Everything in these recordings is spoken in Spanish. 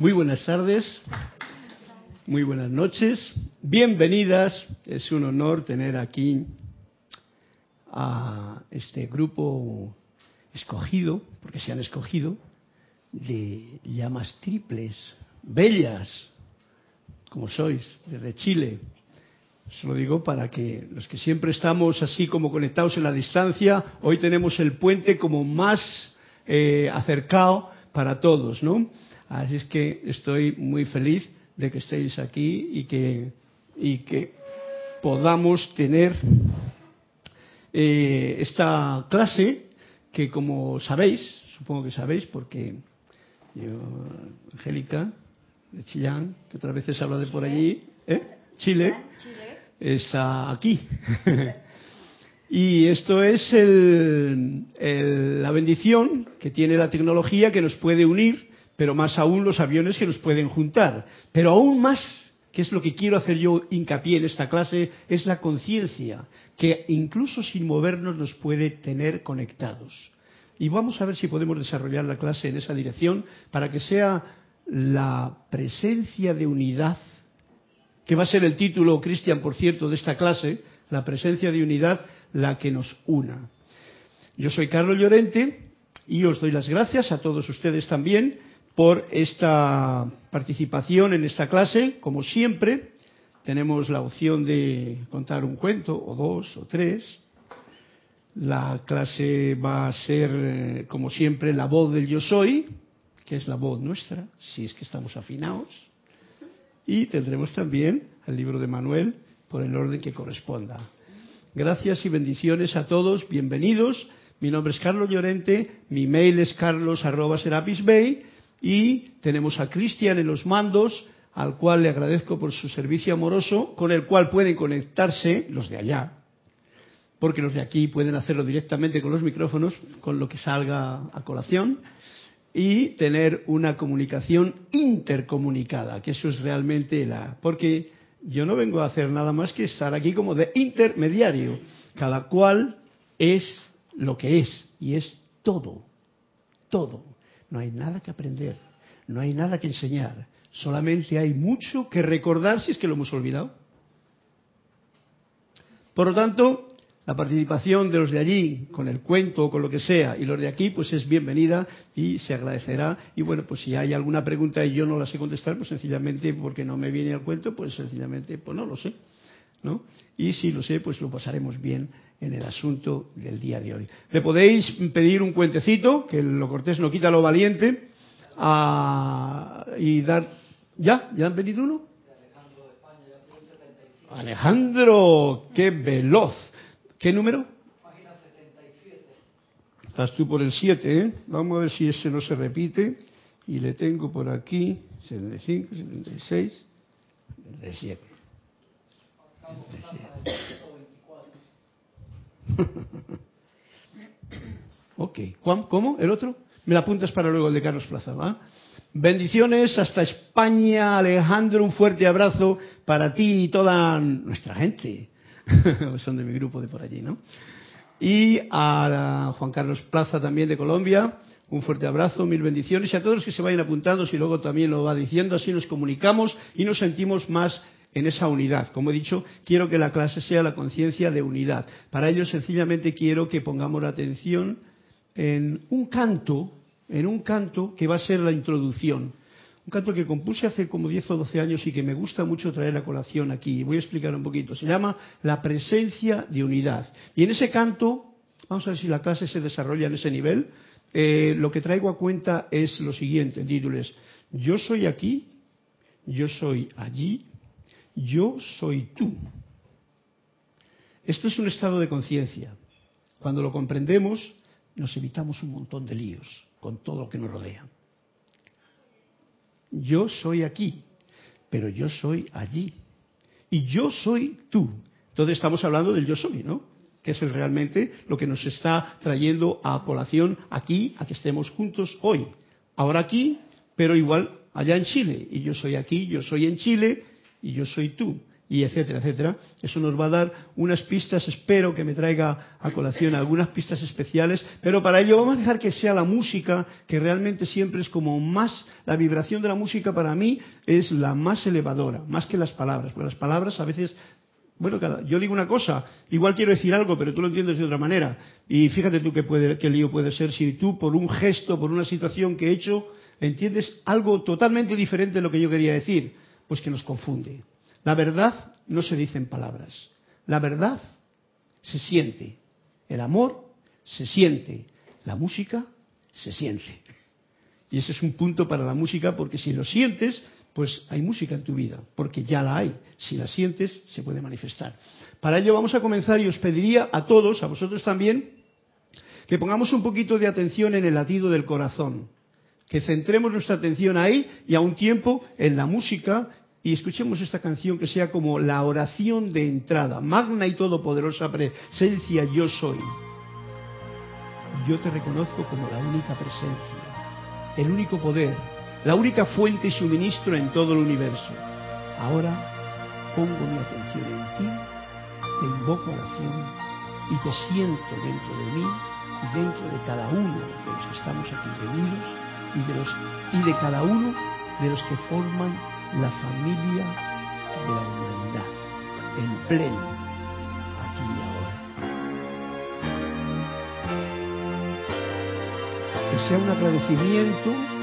Muy buenas tardes, muy buenas noches, bienvenidas. Es un honor tener aquí a este grupo escogido, porque se han escogido, de llamas triples, bellas, como sois, desde Chile. Se lo digo para que los que siempre estamos así como conectados en la distancia, hoy tenemos el puente como más eh, acercado para todos, ¿no? Así es que estoy muy feliz de que estéis aquí y que, y que podamos tener eh, esta clase que como sabéis, supongo que sabéis porque yo, Angélica, de Chillán, que otras veces habla de por allí, ¿eh? Chile, está aquí. y esto es la bendición que tiene la tecnología que nos puede unir, pero más aún los aviones que nos pueden juntar. Pero aún más, que es lo que quiero hacer yo hincapié en esta clase, es la conciencia, que incluso sin movernos nos puede tener conectados. Y vamos a ver si podemos desarrollar la clase en esa dirección para que sea la presencia de unidad, que va a ser el título, Cristian, por cierto, de esta clase, la presencia de unidad, la que nos una. Yo soy Carlos Llorente y os doy las gracias a todos ustedes también por esta participación en esta clase. Como siempre, tenemos la opción de contar un cuento, o dos, o tres. La clase va a ser, eh, como siempre, la voz del yo soy, que es la voz nuestra, si es que estamos afinados. Y tendremos también el libro de Manuel por el orden que corresponda. Gracias y bendiciones a todos, bienvenidos. Mi nombre es Carlos Llorente, mi mail es carlos.serapisbay y tenemos a Cristian en los mandos, al cual le agradezco por su servicio amoroso, con el cual pueden conectarse los de allá, porque los de aquí pueden hacerlo directamente con los micrófonos, con lo que salga a colación y tener una comunicación intercomunicada, que eso es realmente la... Porque yo no vengo a hacer nada más que estar aquí como de intermediario. Cada cual es lo que es y es todo, todo. No hay nada que aprender, no hay nada que enseñar, solamente hay mucho que recordar si es que lo hemos olvidado. Por lo tanto, la participación de los de allí con el cuento o con lo que sea y los de aquí pues es bienvenida y se agradecerá y bueno pues si hay alguna pregunta y yo no la sé contestar pues sencillamente porque no me viene al cuento pues sencillamente pues no lo sé ¿no? y si lo sé pues lo pasaremos bien en el asunto del día de hoy le podéis pedir un cuentecito que lo cortés no quita lo valiente y dar ya ya han pedido uno Alejandro, qué veloz. ¿Qué número? Página 77. Estás tú por el 7, ¿eh? Vamos a ver si ese no se repite. Y le tengo por aquí 75, 76, 77. 77. ok. ¿Cómo? ¿El otro? Me la apuntas para luego el de Carlos Plaza, ¿va? Bendiciones hasta España, Alejandro. Un fuerte abrazo para ti y toda nuestra gente. son de mi grupo de por allí, ¿no? Y a Juan Carlos Plaza también de Colombia, un fuerte abrazo, mil bendiciones y a todos los que se vayan apuntando, si luego también lo va diciendo, así nos comunicamos y nos sentimos más en esa unidad. Como he dicho, quiero que la clase sea la conciencia de unidad. Para ello, sencillamente quiero que pongamos la atención en un canto, en un canto que va a ser la introducción. Un canto que compuse hace como 10 o 12 años y que me gusta mucho traer a colación aquí. Voy a explicar un poquito. Se llama La presencia de unidad. Y en ese canto, vamos a ver si la clase se desarrolla en ese nivel, eh, lo que traigo a cuenta es lo siguiente. El título es, yo soy aquí, yo soy allí, yo soy tú. Esto es un estado de conciencia. Cuando lo comprendemos, nos evitamos un montón de líos con todo lo que nos rodea yo soy aquí, pero yo soy allí. Y yo soy tú. Entonces estamos hablando del yo soy, ¿no? Que es realmente lo que nos está trayendo a colación aquí, a que estemos juntos hoy. Ahora aquí, pero igual allá en Chile. Y yo soy aquí, yo soy en Chile, y yo soy tú. y etcétera, etcétera. Eso nos va a dar unas pistas, espero que me traiga a colación algunas pistas especiales, pero para ello vamos a dejar que sea la música, que realmente siempre es como más, la vibración de la música para mí es la más elevadora, más que las palabras, porque las palabras a veces bueno, yo digo una cosa, igual quiero decir algo, pero tú lo entiendes de otra manera. Y fíjate tú qué, puede, qué lío puede ser si tú, por un gesto, por una situación que he hecho, entiendes algo totalmente diferente de lo que yo quería decir. Pues que nos confunde. La verdad no se dice en palabras. La verdad se siente. El amor se siente. La música se siente. Y ese es un punto para la música porque si lo sientes, pues hay música en tu vida, porque ya la hay. Si la sientes, se puede manifestar. Para ello vamos a comenzar y os pediría a todos, a vosotros también, que pongamos un poquito de atención en el latido del corazón, que centremos nuestra atención ahí y a un tiempo en la música y escuchemos esta canción que sea como la oración de entrada, magna y todopoderosa presencia yo soy. Yo te reconozco como la única presencia, el único poder, la única fuente y suministro en todo el universo. Ahora pongo mi atención en ti, te invoco oración y te siento dentro de mí y dentro de cada uno de los que estamos aquí reunidos y de, los, y de cada uno de los que forman la familia de la humanidad en pleno aquí y ahora. Que sea un agradecimiento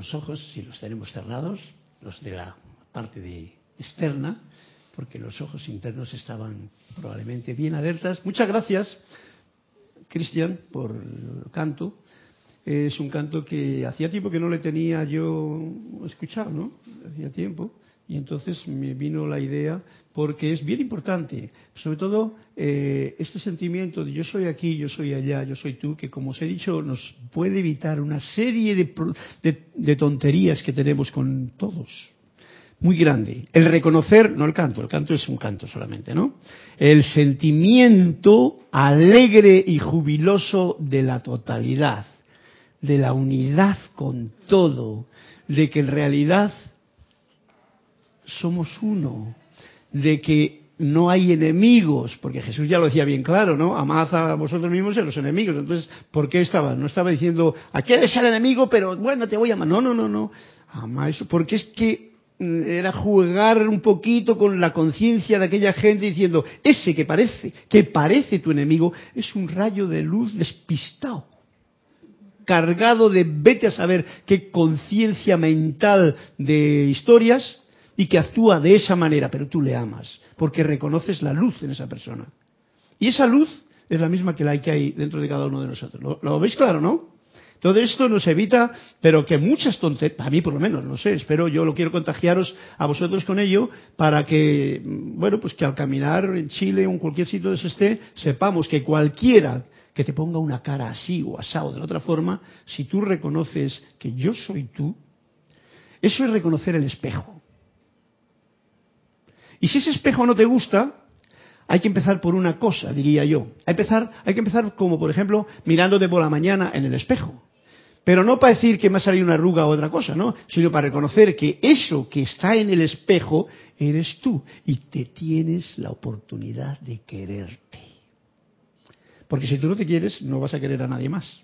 los ojos, si los tenemos cerrados, los de la parte de externa, porque los ojos internos estaban probablemente bien alertas. Muchas gracias, Cristian, por el canto. Es un canto que hacía tiempo que no le tenía yo escuchado, ¿no? Hacía tiempo. Y entonces me vino la idea, porque es bien importante, sobre todo eh, este sentimiento de yo soy aquí, yo soy allá, yo soy tú, que como os he dicho, nos puede evitar una serie de, de tonterías que tenemos con todos. Muy grande. El reconocer, no el canto, el canto es un canto solamente, ¿no? El sentimiento alegre y jubiloso de la totalidad, de la unidad con todo, de que en realidad somos uno, de que no hay enemigos, porque Jesús ya lo decía bien claro, ¿no? Amad a vosotros mismos y a los enemigos. Entonces, ¿por qué estaba? No estaba diciendo, aquí es el enemigo, pero bueno, te voy a amar. No, no, no, no. Ama eso, porque es que mm, era jugar un poquito con la conciencia de aquella gente diciendo, ese que parece, que parece tu enemigo, es un rayo de luz despistado cargado de vete a saber qué conciencia mental de historias y que actúa de esa manera, pero tú le amas, porque reconoces la luz en esa persona. Y esa luz es la misma que la que hay dentro de cada uno de nosotros. ¿Lo, veis claro, no? Todo esto nos evita, pero que muchas tonterías, a mí por lo menos, no sé, espero, yo lo quiero contagiaros a vosotros con ello, para que, bueno, pues que al caminar en Chile o en cualquier sitio donde se esté, sepamos que cualquiera que te ponga una cara así o asado de otra forma, si tú reconoces que yo soy tú, eso es reconocer el espejo. Y si ese espejo no te gusta, hay que empezar por una cosa, diría yo. Hay, que empezar como, por ejemplo, mirándote por la mañana en el espejo. Pero no para decir que me ha salido una arruga o otra cosa, ¿no? Sino para reconocer que eso que está en el espejo eres tú y te tienes la oportunidad de quererte. Porque si tú no te quieres, no vas a querer a nadie más.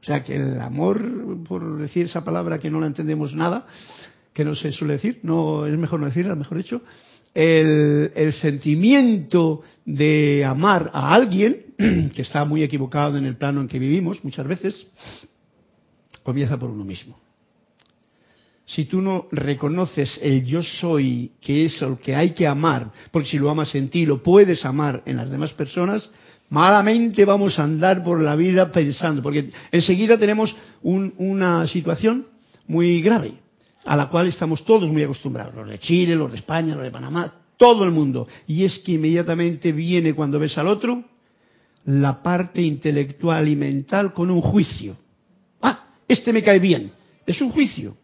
O sea que el amor, por decir esa palabra que no la entendemos nada, que no se suele decir, no es mejor no decirla, mejor dicho, el, sentimiento de amar a alguien, que está muy equivocado en el plano en que vivimos muchas veces, comienza por uno mismo. Si tú no reconoces el yo soy, que es lo que hay que amar, porque si lo amas en ti, lo puedes amar en las demás personas, malamente vamos a andar por la vida pensando, porque enseguida tenemos una situación muy grave a la cual estamos todos muy acostumbrados, los de Chile, los de España, los de Panamá, todo el mundo. Y es que inmediatamente viene cuando ves al otro la parte intelectual y mental con un juicio. Ah, este me cae bien. Es un juicio.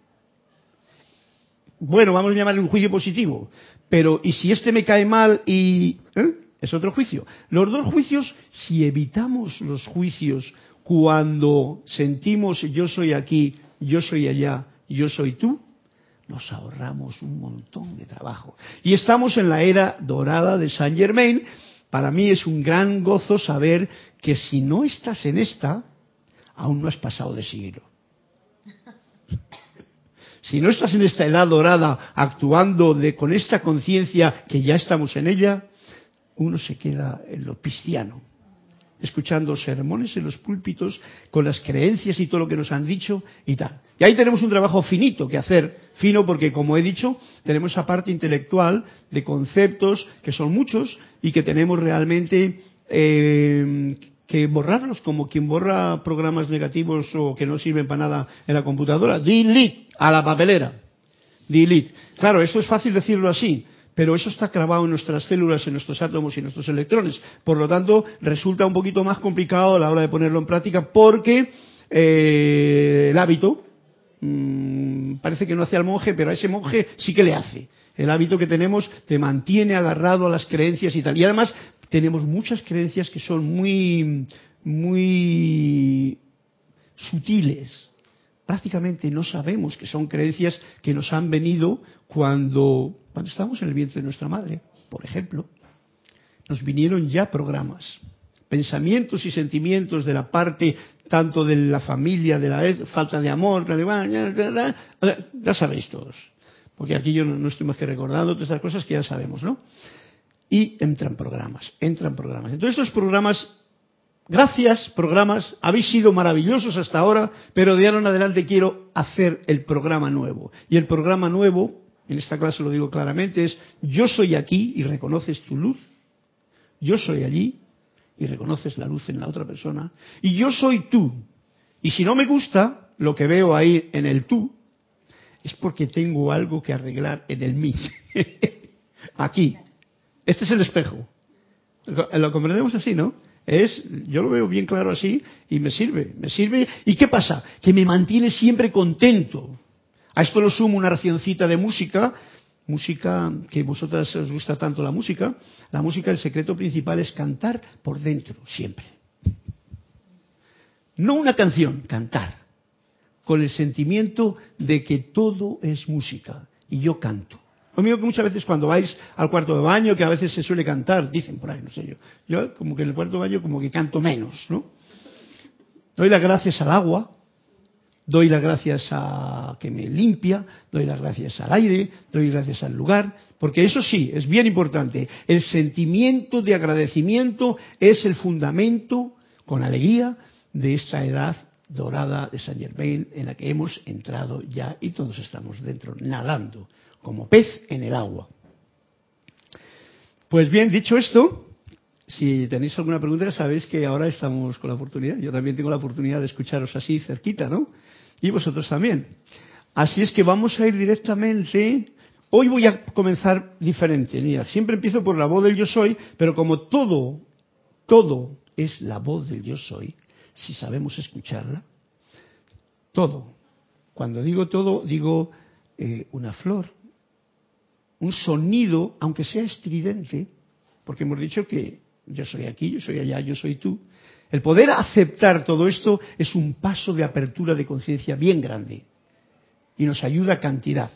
Bueno, vamos a llamarle un juicio positivo. Pero, ¿y si este me cae mal y... ¿eh? Es otro juicio. Los dos juicios, si evitamos los juicios cuando sentimos yo soy aquí, yo soy allá, yo soy tú, nos ahorramos un montón de trabajo. Y estamos en la era dorada de Saint Germain. Para mí es un gran gozo saber que si no estás en esta, aún no has pasado de siglo. Si no estás en esta edad dorada actuando de, con esta conciencia que ya estamos en ella, uno se queda en lo cristiano escuchando sermones en los púlpitos con las creencias y todo lo que nos han dicho y tal. Y ahí tenemos un trabajo finito que hacer, fino porque, como he dicho, tenemos esa parte intelectual de conceptos que son muchos y que tenemos realmente eh, que borrarlos como quien borra programas negativos o que no sirven para nada en la computadora. Delete a la papelera. Delete. Claro, eso es fácil decirlo así, pero eso está clavado en nuestras células, en nuestros átomos y en nuestros electrones. Por lo tanto, resulta un poquito más complicado a la hora de ponerlo en práctica porque eh, el hábito mmm, parece que no hace al monje, pero a ese monje sí que le hace. El hábito que tenemos te mantiene agarrado a las creencias y tal. Y además tenemos muchas creencias que son muy, muy sutiles prácticamente no sabemos que son creencias que nos han venido cuando, cuando estábamos en el vientre de nuestra madre, por ejemplo. Nos vinieron ya programas, pensamientos y sentimientos de la parte tanto de la familia, de la falta de amor, ya sabéis todos. Porque aquí yo no, estoy más que recordando todas estas cosas que ya sabemos, ¿no? Y entran programas, entran programas. Entonces estos programas, gracias programas, habéis sido maravillosos hasta ahora, pero de ahora en adelante quiero hacer el programa nuevo. Y el programa nuevo, en esta clase lo digo claramente, es yo soy aquí y reconoces tu luz, yo soy allí y reconoces la luz en la otra persona. Y yo soy tú. Y si no me gusta lo que veo ahí en el tú, es porque tengo algo que arreglar en el mí. Aquí. Este es el espejo. Lo comprendemos así, ¿no? Es, yo lo veo bien claro así y me sirve, me sirve. ¿Y qué pasa? Que me mantiene siempre contento. A esto lo sumo una racioncita de música música que vosotras os gusta tanto la música, la música el secreto principal es cantar por dentro, siempre. No una canción, cantar, con el sentimiento de que todo es música y yo canto. Conmigo que muchas veces cuando vais al cuarto de baño, que a veces se suele cantar, dicen por ahí, no sé yo, yo como que en el cuarto de baño como que canto menos, ¿no? Doy las gracias al agua, doy las gracias a que me limpia, doy las gracias al aire, doy gracias al lugar, porque eso sí, es bien importante. El sentimiento de agradecimiento es el fundamento, con alegría, de esta edad dorada de Saint Germain en la que hemos entrado ya y todos estamos dentro, nadando, como pez en el agua. Pues bien, dicho esto, si tenéis alguna pregunta, sabéis que ahora estamos con la oportunidad. Yo también tengo la oportunidad de escucharos así cerquita, ¿no? Y vosotros también. Así es que vamos a ir directamente. Hoy voy a comenzar diferente. Mira, siempre empiezo por la voz del yo soy, pero como todo, todo es la voz del yo soy, si sabemos escucharla, todo. Cuando digo todo, digo eh, una flor, un sonido, aunque sea estridente, porque hemos dicho que yo soy aquí, yo soy allá, yo soy tú, el poder aceptar todo esto es un paso de apertura de conciencia bien grande y nos ayuda a cantidad.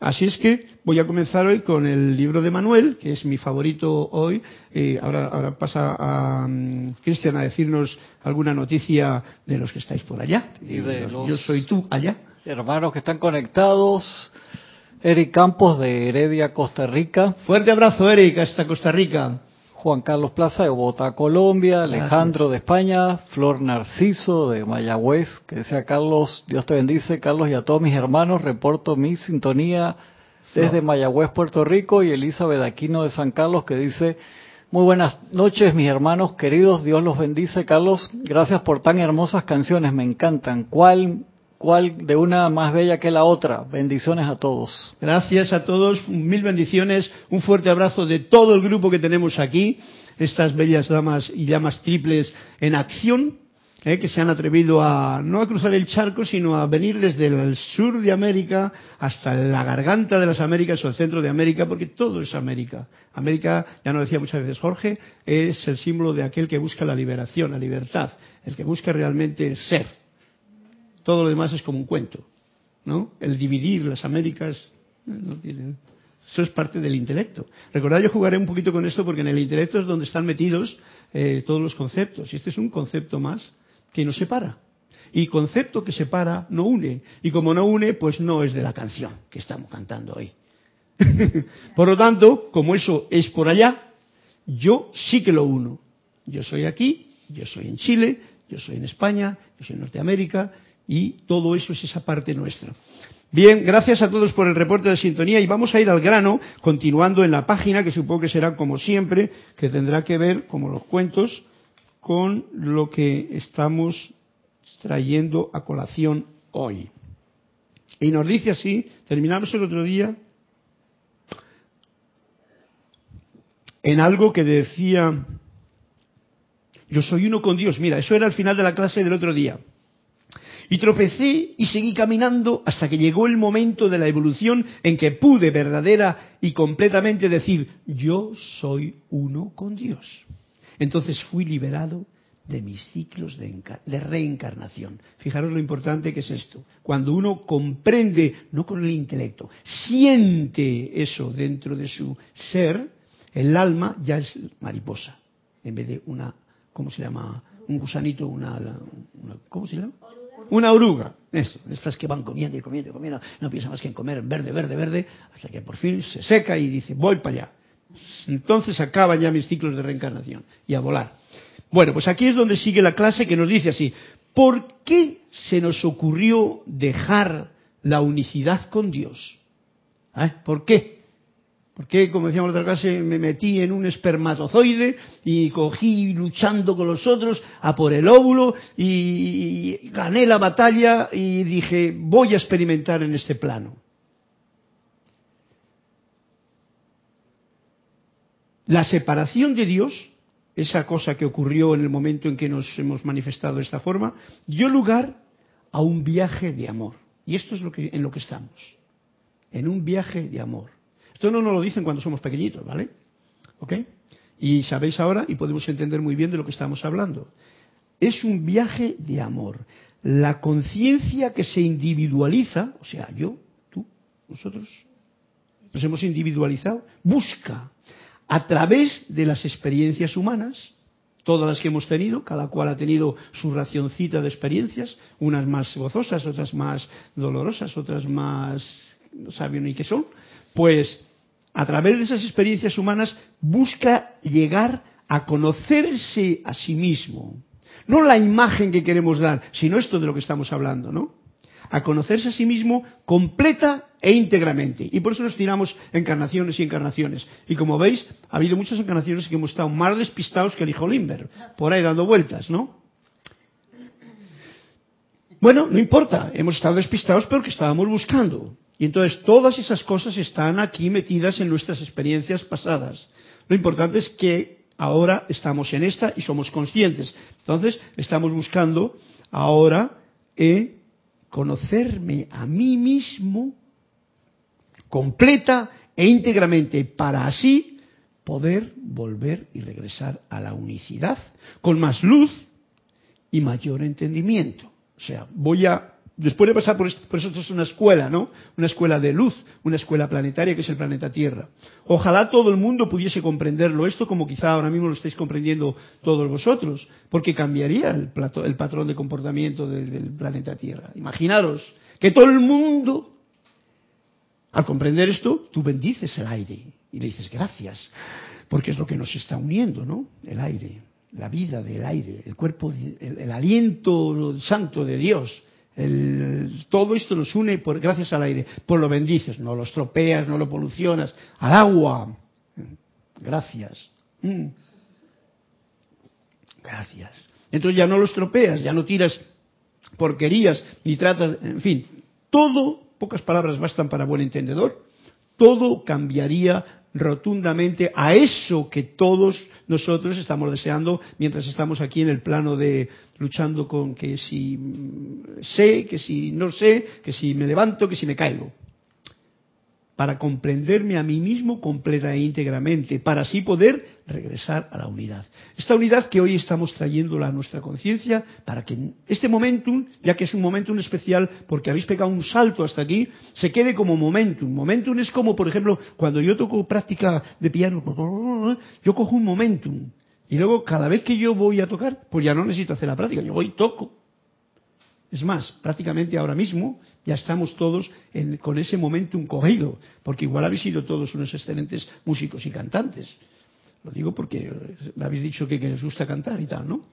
Así es que voy a comenzar hoy con el libro de Manuel, que es mi favorito hoy. Eh, ahora, pasa a um, Cristian a decirnos alguna noticia de los que estáis por allá. Yo soy tú allá. Hermanos que están conectados. Eric Campos de Heredia, Costa Rica. Fuerte abrazo, Eric, hasta Costa Rica. Juan Carlos Plaza de Bogotá, Colombia, Alejandro de España, Flor Narciso de Mayagüez, que decía Carlos, Dios te bendice, Carlos y a todos mis hermanos, reporto mi sintonía desde Mayagüez, Puerto Rico, y Elizabeth Aquino de San Carlos, que dice, muy buenas noches mis hermanos queridos, Dios los bendice, Carlos, gracias por tan hermosas canciones, me encantan. ¿Cuál cuál de una más bella que la otra. Bendiciones a todos. Gracias a todos, mil bendiciones, un fuerte abrazo de todo el grupo que tenemos aquí, estas bellas damas y llamas triples en acción, eh, que se han atrevido a no a cruzar el charco, sino a venir desde el sur de América hasta la garganta de las Américas o el centro de América, porque todo es América. América, ya nos decía muchas veces Jorge, es el símbolo de aquel que busca la liberación, la libertad, el que busca realmente ser todo lo demás es como un cuento, ¿no? El dividir las Américas no tiene, eso es parte del intelecto. Recordad, yo jugaré un poquito con esto porque en el intelecto es donde están metidos eh, todos los conceptos. Y este es un concepto más que nos separa. Y concepto que separa no une. Y como no une, pues no es de la canción que estamos cantando hoy. por lo tanto, como eso es por allá, yo sí que lo uno. Yo soy aquí, yo soy en Chile, yo soy en España, yo soy en Norteamérica, y todo eso es esa parte nuestra. Bien, gracias a todos por el reporte de sintonía y vamos a ir al grano, continuando en la página, que supongo que será como siempre, que tendrá que ver, como los cuentos, con lo que estamos trayendo a colación hoy. Y nos dice así, terminamos el otro día en algo que decía, yo soy uno con Dios. Mira, eso era al final de la clase del otro día. Y tropecé y seguí caminando hasta que llegó el momento de la evolución en que pude verdadera y completamente decir, yo soy uno con Dios. Entonces fui liberado de mis ciclos de, reencarnación. Fijaros lo importante que es esto. Cuando uno comprende, no con el intelecto, siente eso dentro de su ser, el alma ya es mariposa, en vez de una ¿cómo se llama? Un gusanito, una, una ¿cómo se llama? Una oruga, eso, estas que van comiendo y comiendo y comiendo, no piensa más que en comer verde, verde, verde, hasta que por fin se seca y dice, voy para allá. Entonces acaban ya mis ciclos de reencarnación y a volar. Bueno, pues aquí es donde sigue la clase que nos dice así, ¿por qué se nos ocurrió dejar la unicidad con Dios? ¿Eh? ¿Por qué? Porque, como decíamos la otra clase, me metí en un espermatozoide y cogí luchando con los otros a por el óvulo y gané la batalla y dije, voy a experimentar en este plano. La separación de Dios, esa cosa que ocurrió en el momento en que nos hemos manifestado de esta forma, dio lugar a un viaje de amor. Y esto es lo que, en lo que estamos, en un viaje de amor. Esto no nos lo dicen cuando somos pequeñitos, ¿vale? ¿Ok? Y sabéis ahora, y podemos entender muy bien de lo que estamos hablando. Es un viaje de amor. La conciencia que se individualiza, o sea, yo, tú, nosotros, nos hemos individualizado, busca a través de las experiencias humanas, todas las que hemos tenido, cada cual ha tenido su racioncita de experiencias, unas más gozosas, otras más dolorosas, otras más no saben ni qué son, pues a través de esas experiencias humanas busca llegar a conocerse a sí mismo. No la imagen que queremos dar, sino esto de lo que estamos hablando, ¿no? A conocerse a sí mismo completa e íntegramente. Y por eso nos tiramos encarnaciones y encarnaciones. Y como veis, ha habido muchas encarnaciones que hemos estado más despistados que el hijo Limber, por ahí dando vueltas, ¿no? Bueno, no importa, hemos estado despistados porque estábamos buscando. Y entonces todas esas cosas están aquí metidas en nuestras experiencias pasadas. Lo importante es que ahora estamos en esta y somos conscientes. Entonces estamos buscando ahora eh, conocerme a mí mismo completa e íntegramente para así poder volver y regresar a la unicidad con más luz y mayor entendimiento. O sea, voy a después de pasar por esto, por eso esto es una escuela, ¿no? Una escuela de luz, una escuela planetaria que es el planeta Tierra. Ojalá todo el mundo pudiese comprenderlo esto como quizá ahora mismo lo estáis comprendiendo todos vosotros, porque cambiaría el, patrón de comportamiento del, del planeta Tierra. Imaginaros que todo el mundo, al comprender esto, tú bendices el aire y le dices gracias, porque es lo que nos está uniendo, ¿no? El aire, la vida del aire, el cuerpo, el, el aliento santo de Dios todo esto nos une por, gracias al aire. Pues lo bendices, no lo estropeas, no lo polucionas. Al agua. Gracias. Mm. Gracias. Entonces ya no lo estropeas, ya no tiras porquerías ni tratas, en fin, todo, pocas palabras bastan para buen entendedor, todo cambiaría rotundamente a eso que todos nosotros estamos deseando mientras estamos aquí en el plano de luchando con que si sé, que si no sé, que si me levanto, que si me caigo para comprenderme a mí mismo completa e íntegramente, para así poder regresar a la unidad. Esta unidad que hoy estamos trayéndola a nuestra conciencia, para que este momentum, ya que es un momentum especial porque habéis pegado un salto hasta aquí, se quede como momentum. Momentum es como, por ejemplo, cuando yo toco práctica de piano, yo cojo un momentum. Y luego, cada vez que yo voy a tocar, pues ya no necesito hacer la práctica, yo voy y toco. Es más, prácticamente ahora mismo ya estamos todos con ese momentum cogido, porque igual habéis sido todos unos excelentes músicos y cantantes. Lo digo porque me habéis dicho que, que les gusta cantar y tal, ¿no?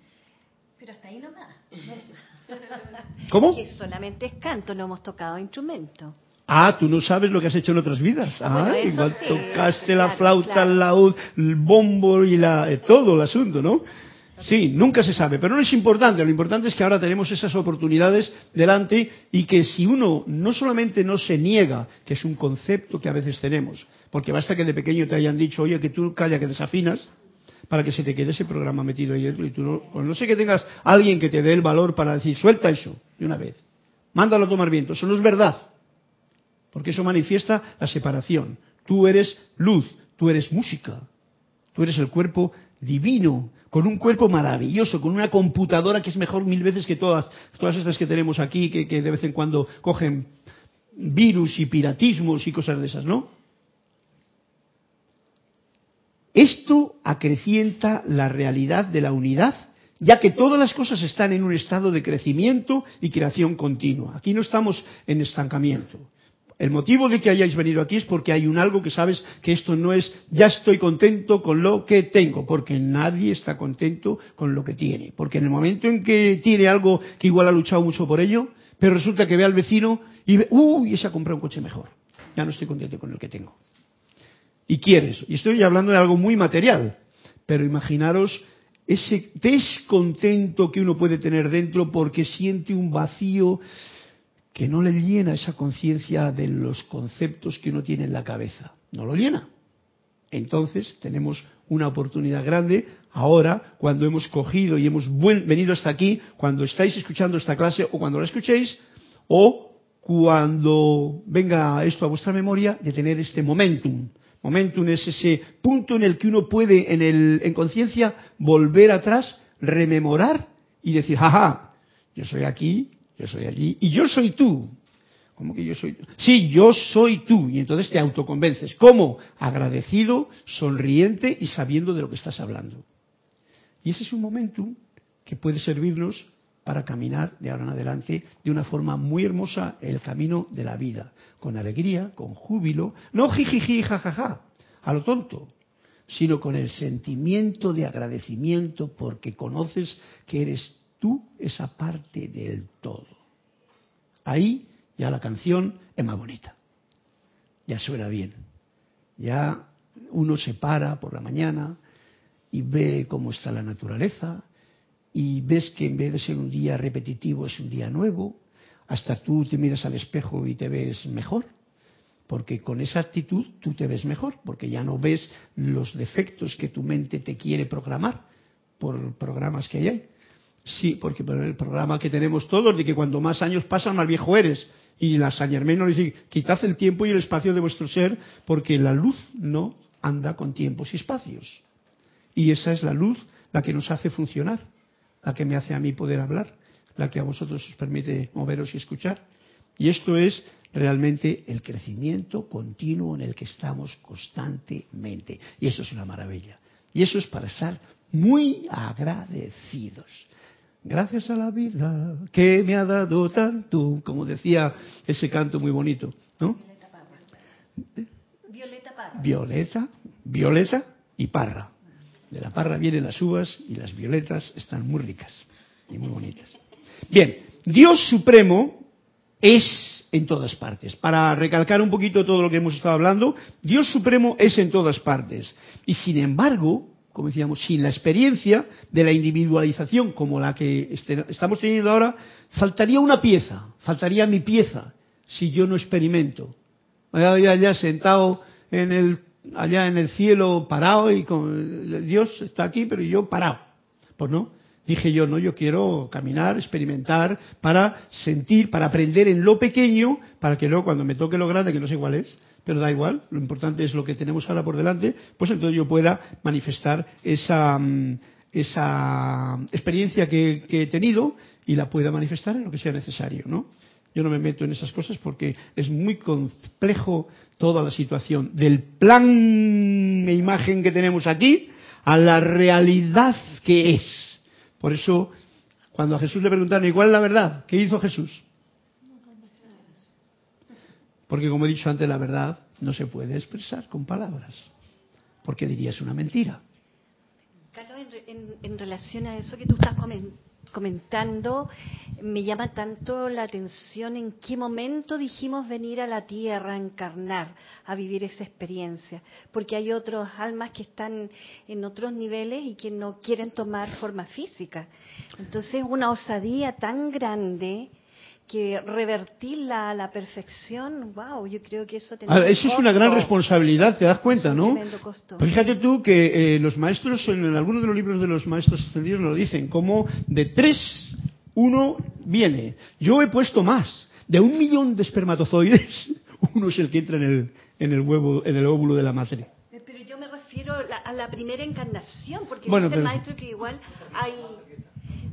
Pero hasta ahí nomás. ¿Cómo? Que solamente es canto, no hemos tocado instrumento. Ah, tú no sabes lo que has hecho en otras vidas. Ah, bueno, igual sí, tocaste la flauta, claro. el laúd, el bombo y la, eh, todo el asunto, ¿no? Sí, nunca se sabe, pero no es importante. Lo importante es que ahora tenemos esas oportunidades delante y que si uno no solamente no se niega, que es un concepto que a veces tenemos, porque basta que de pequeño te hayan dicho, oye, que tú calla, que desafinas, para que se te quede ese programa metido ahí dentro y tú no, o no sé que tengas alguien que te dé el valor para decir, suelta eso de una vez, mándalo a tomar viento, eso no es verdad, porque eso manifiesta la separación. Tú eres luz, tú eres música, tú eres el cuerpo divino, con un cuerpo maravilloso, con una computadora que es mejor mil veces que todas, todas estas que tenemos aquí, que, que de vez en cuando cogen virus y piratismos y cosas de esas, ¿no? Esto acrecienta la realidad de la unidad, ya que todas las cosas están en un estado de crecimiento y creación continua. Aquí no estamos en estancamiento. El motivo de que hayáis venido aquí es porque hay un algo que sabes que esto no es ya estoy contento con lo que tengo, porque nadie está contento con lo que tiene. Porque en el momento en que tiene algo que igual ha luchado mucho por ello, pero resulta que ve al vecino y ve, uy, ese ha comprado un coche mejor. Ya no estoy contento con el que tengo. Y quieres. Y estoy hablando de algo muy material. Pero imaginaros ese descontento que uno puede tener dentro porque siente un vacío que no le llena esa conciencia de los conceptos que uno tiene en la cabeza. No lo llena. Entonces tenemos una oportunidad grande ahora, cuando hemos cogido y hemos venido hasta aquí, cuando estáis escuchando esta clase o cuando la escuchéis, o cuando venga esto a vuestra memoria, de tener este momentum. Momentum es ese punto en el que uno puede, en, en conciencia, volver atrás, rememorar y decir, jaja, yo soy aquí yo soy allí y yo soy tú. ¿Cómo que yo soy tú? Sí, yo soy tú. Y entonces te autoconvences. ¿Cómo? Agradecido, sonriente y sabiendo de lo que estás hablando. Y ese es un momento que puede servirnos para caminar de ahora en adelante de una forma muy hermosa el camino de la vida, con alegría, con júbilo, no jijiji, jajaja, a lo tonto, sino con el sentimiento de agradecimiento porque conoces que eres tú esa parte del todo. Ahí ya la canción es más bonita. Ya suena bien. Ya uno se para por la mañana y ve cómo está la naturaleza y ves que en vez de ser un día repetitivo es un día nuevo. Hasta tú te miras al espejo y te ves mejor. Porque con esa actitud tú te ves mejor, porque ya no ves los defectos que tu mente te quiere programar por programas que hay. Sí, porque por el programa que tenemos todos de que cuando más años pasan, más viejo eres. Y la Saint Germain nos dice, quitad el tiempo y el espacio de vuestro ser, porque la luz no anda con tiempos y espacios. Y esa es la luz la que nos hace funcionar, la que me hace a mí poder hablar, la que a vosotros os permite moveros y escuchar. Y esto es realmente el crecimiento continuo en el que estamos constantemente. Y eso es una maravilla. Y eso es para estar muy agradecidos. Gracias a la vida que me ha dado tanto, como decía ese canto muy bonito, ¿no? Violeta Parra. Violeta, Violeta y Parra. De la Parra vienen las uvas y las violetas están muy ricas y muy bonitas. Bien, Dios Supremo es en todas partes. Para recalcar un poquito todo lo que hemos estado hablando, Dios Supremo es en todas partes. Y sin embargo, como decíamos, sin la experiencia de la individualización como la que este, estamos teniendo ahora, faltaría una pieza, faltaría mi pieza, si yo no experimento. Allá, allá sentado en el, allá en el cielo parado y con Dios está aquí, pero yo parado. Pues no, dije yo, no, yo quiero caminar, experimentar, para sentir, para aprender en lo pequeño, para que luego cuando me toque lo grande, que no sé cuál es, pero da igual, lo importante es lo que tenemos ahora por delante, pues entonces yo pueda manifestar esa, mm, esa experiencia que, he tenido y la pueda manifestar en lo que sea necesario, ¿no? Yo no me meto en esas cosas porque es muy complejo toda la situación. Del plan e imagen que tenemos aquí a la realidad que es. Por eso, cuando a Jesús le preguntaron, ¿y cuál es la verdad? ¿Qué hizo Jesús? Porque como he dicho antes, la verdad no se puede expresar con palabras, porque dirías una mentira. Carlos, en, relación a eso que tú estás comentando, me llama tanto la atención en qué momento dijimos venir a la Tierra a encarnar, a vivir esa experiencia, porque hay otros almas que están en otros niveles y que no quieren tomar forma física. Entonces, una osadía tan grande que revertirla a la perfección, wow, yo creo que eso ah, Eso es una gran responsabilidad, te das cuenta, ¿no? Pues fíjate tú que eh, los maestros, en algunos de los libros de los maestros ascendidos lo dicen, como de tres, uno viene. Yo he puesto más. De un millón de espermatozoides, uno es el que entra en el, en el huevo, en el óvulo de la madre. Pero yo me refiero a la primera encarnación, porque dice el maestro que igual hay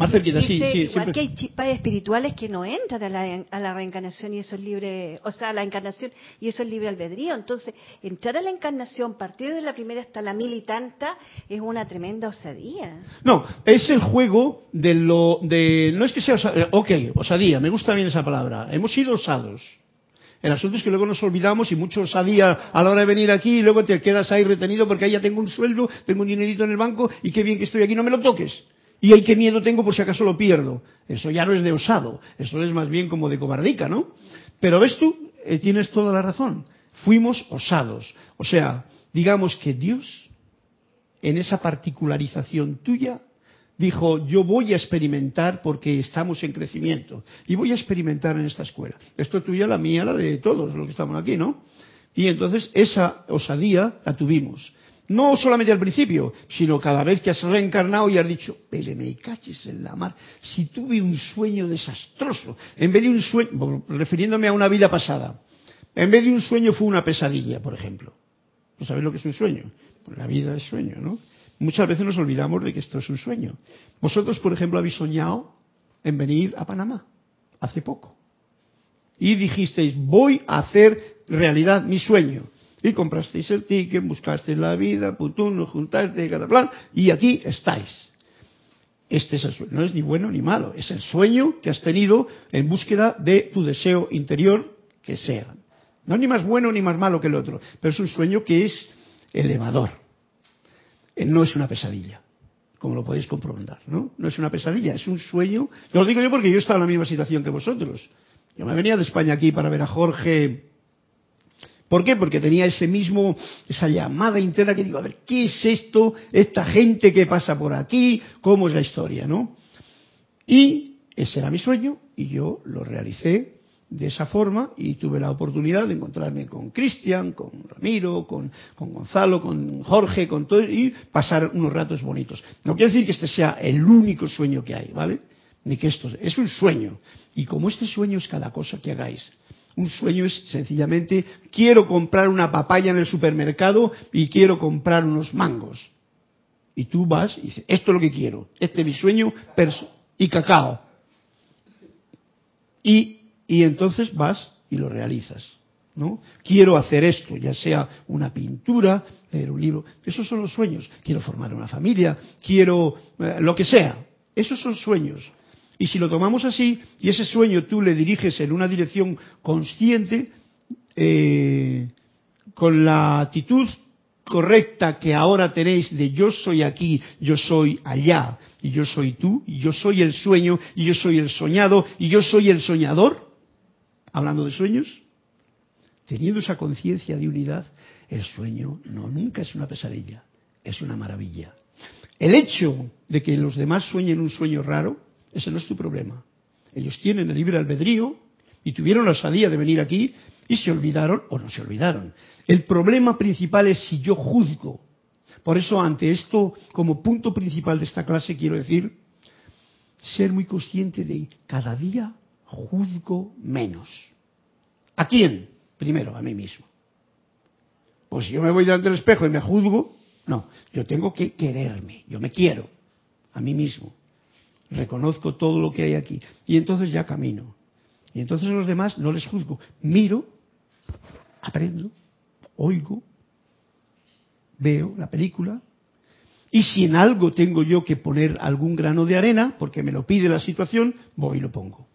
Más cerquita, sí, sí. igual siempre- que hay chispas espirituales que no entran a la, a la reencarnación y eso es libre, o sea, a la encarnación y eso es libre albedrío. Entonces, entrar a la encarnación, partir de la primera hasta la mil y tanta, es una tremenda osadía. No, es el juego de lo de no es que sea osa- eh, ok, osadía, me gusta bien esa palabra. Hemos sido osados. El asunto es que luego nos olvidamos y mucho osadía a la hora de venir aquí y luego te quedas ahí retenido porque ahí ya tengo un sueldo, tengo un dinerito en el banco y qué bien que estoy aquí, no me lo toques. Y ahí qué miedo tengo por si acaso lo pierdo. Eso ya no es de osado, eso es más bien como de cobardica, ¿no? Pero ves tú, Eh, tienes toda la razón. Fuimos osados. O sea, digamos que Dios en esa particularización tuya, dijo, yo voy a experimentar porque estamos en crecimiento y voy a experimentar en esta escuela. Esto es tuya, la mía, la de todos los que estamos aquí, ¿no? Y entonces esa osadía la tuvimos. No solamente al principio, sino cada vez que has reencarnado y has dicho, pero me caches en la mar, si tuve un sueño desastroso, en vez de un sueño, refiriéndome a una vida pasada, en vez de un sueño fue una pesadilla, por ejemplo. ¿No sabéis lo que es un sueño? Pues la vida es sueño, ¿no? Muchas veces nos olvidamos de que esto es un sueño. Vosotros, por ejemplo, habéis soñado en venir a Panamá hace poco. Y dijisteis, voy a hacer realidad mi sueño. Y comprasteis el ticket, buscasteis la vida, putún, nos juntasteis, cada plan, y aquí estáis. Este es el sueño. No es ni bueno ni malo. Es el sueño que has tenido en búsqueda de tu deseo interior que sea. No es ni más bueno ni más malo que el otro, pero es un sueño que es elevador. Eh, No es una pesadilla, como lo podéis comprobar, ¿no? No es una pesadilla, es un sueño. Lo digo yo porque yo estaba en la misma situación que vosotros. Yo me venía de España aquí para ver a Jorge. ¿Por qué? Porque tenía ese mismo, esa llamada interna que digo, a ver, ¿qué es esto? Esta gente que pasa por aquí, ¿cómo es la historia, no? Y ese era mi sueño y yo lo realicé de esa forma y tuve la oportunidad de encontrarme con Cristian, con Ramiro, con, con Gonzalo, con Jorge, con todo y pasar unos ratos bonitos. No quiere decir que este sea el único sueño que hay, ¿vale? Ni que esto es un sueño. Y como este sueño es cada cosa que hagáis, un sueño es sencillamente quiero comprar una papaya en el supermercado y quiero comprar unos mangos. Y tú vas y dices, esto es lo que quiero, este es mi sueño y cacao. Y, y entonces vas y lo realizas. ¿no? Quiero hacer esto, ya sea una pintura, leer un libro. Esos son los sueños. Quiero formar una familia, quiero eh, lo que sea. Esos son sueños. Y si lo tomamos así, y ese sueño tú le diriges en una dirección consciente, eh, con la actitud correcta que ahora tenéis de yo soy aquí, yo soy allá, y yo soy tú, y yo soy el sueño, y yo soy el soñado, y yo soy el soñador, hablando de sueños, teniendo esa conciencia de unidad, el sueño no nunca es una pesadilla, es una maravilla. El hecho de que los demás sueñen un sueño raro, ese no es tu problema. Ellos tienen el libre albedrío y tuvieron la osadía de venir aquí y se olvidaron o no se olvidaron. El problema principal es si yo juzgo. Por eso ante esto, como punto principal de esta clase, quiero decir, ser muy consciente de cada día juzgo menos. ¿A quién? Primero, a mí mismo. Pues si yo me voy delante del espejo y me juzgo, no, yo tengo que quererme, yo me quiero, a mí mismo. Reconozco todo lo que hay aquí. Y entonces ya camino. Y entonces a los demás no les juzgo. Miro, aprendo, oigo, veo la película. Y si en algo tengo yo que poner algún grano de arena, porque me lo pide la situación, voy y lo pongo.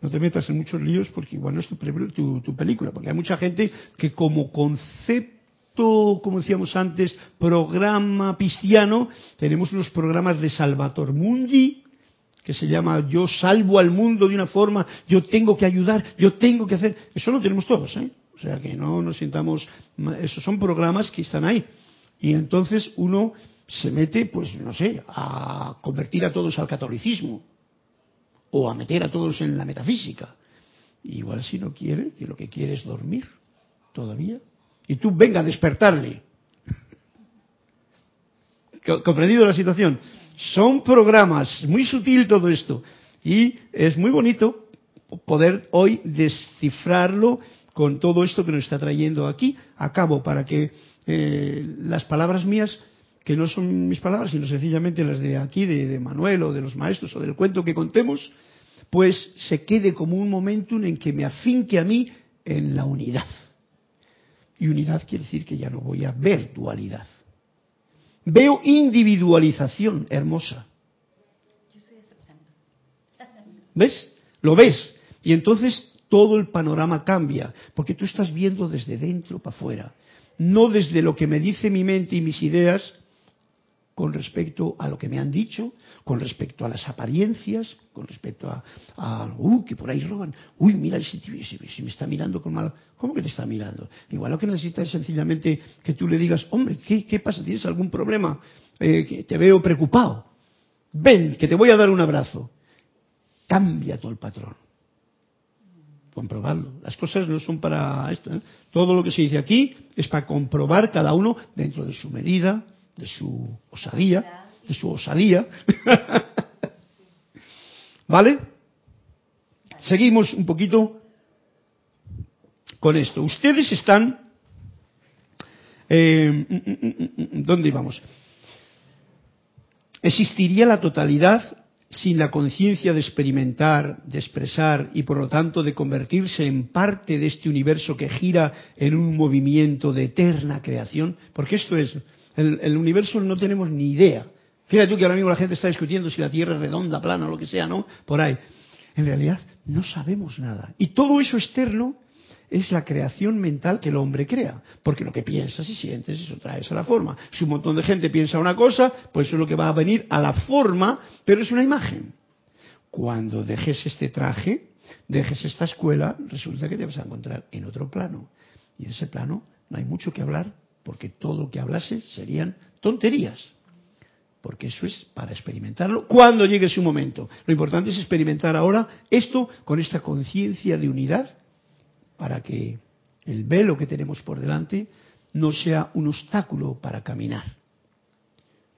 No te metas en muchos líos porque igual no es tu, tu, tu película, porque hay mucha gente que como concepto, como decíamos antes, programa cristiano, tenemos unos programas de Salvator Mundi, que se llama Yo salvo al mundo de una forma, yo tengo que ayudar, yo tengo que hacer. Eso lo tenemos todos, ¿eh? O sea que no nos sintamos. Esos son programas que están ahí. Y entonces uno se mete, pues no sé, a convertir a todos al catolicismo o a meter a todos en la metafísica. Igual si no quiere, que lo que quiere es dormir todavía. Y tú venga a despertarle. ¿Comprendido la situación? Son programas, muy sutil todo esto. Y es muy bonito poder hoy descifrarlo con todo esto que nos está trayendo aquí a cabo para que eh, las palabras mías que no son mis palabras, sino sencillamente las de aquí, de, Manuel o de los maestros o del cuento que contemos, pues se quede como un momento en que me afinque a mí en la unidad. Y unidad quiere decir que ya no voy a ver dualidad. Veo individualización hermosa. ¿Ves? Lo ves. Y entonces todo el panorama cambia, porque tú estás viendo desde dentro para afuera, no desde lo que me dice mi mente y mis ideas con respecto a lo que me han dicho, con respecto a las apariencias, con respecto a, a uh, que por ahí roban, uy, mira si, si, me está mirando con mal, ¿cómo que te está mirando? Igual lo que necesitas es sencillamente que tú le digas, hombre, ¿qué, pasa? ¿Tienes algún problema? Eh, te veo preocupado. Ven, que te voy a dar un abrazo. Cambia todo el patrón. Comprobarlo. Las cosas no son para esto. ¿eh? Todo lo que se dice aquí es para comprobar cada uno dentro de su medida, de su osadía, de su osadía. ¿Vale? Seguimos un poquito con esto. Ustedes están... Eh, mm, mm, mm, ¿Dónde íbamos? ¿Existiría la totalidad sin la conciencia de experimentar, de expresar y por lo tanto de convertirse en parte de este universo que gira en un movimiento de eterna creación? Porque esto es, el, universo no tenemos ni idea. Fíjate tú que ahora mismo la gente está discutiendo si la Tierra es redonda, plana o lo que sea, ¿no? Por ahí. En realidad no sabemos nada. Y todo eso externo es la creación mental que el hombre crea. Porque lo que piensas y sientes, eso traes a la forma. Si un montón de gente piensa una cosa, pues eso es lo que va a venir a la forma, pero es una imagen. Cuando dejes este traje, dejes esta escuela, resulta que te vas a encontrar en otro plano. Y en ese plano no hay mucho que hablar, porque todo lo que hablase serían tonterías. Porque eso es para experimentarlo cuando llegue su momento. Lo importante es experimentar ahora esto con esta conciencia de unidad para que el velo que tenemos por delante no sea un obstáculo para caminar.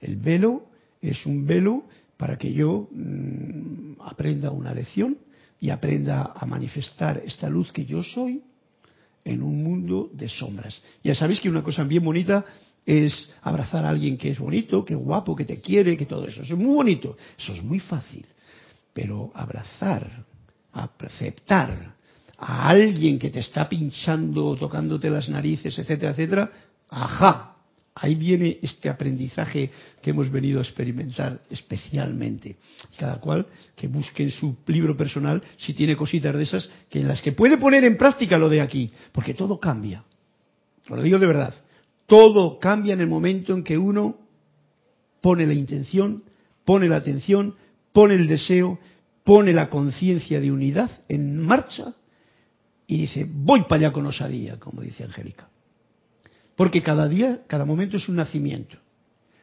El velo es un velo para que yo mm, aprenda una lección y aprenda a manifestar esta luz que yo soy en un mundo de sombras. Ya sabéis que una cosa bien bonita es abrazar a alguien que es bonito, que es guapo, que te quiere, que todo eso. Eso es muy bonito, eso es muy fácil. Pero abrazar, aceptar, a alguien que te está pinchando, tocándote las narices, etcétera, etcétera, ajá, ahí viene este aprendizaje que hemos venido a experimentar especialmente. Cada cual que busque en su libro personal si tiene cositas de esas que en las que puede poner en práctica lo de aquí, porque todo cambia. lo digo de verdad. Todo cambia en el momento en que uno pone la intención, pone la atención, pone el deseo, pone la conciencia de unidad en marcha y dice, voy para allá con osadía, como dice Angélica. Porque cada día, cada momento es un nacimiento.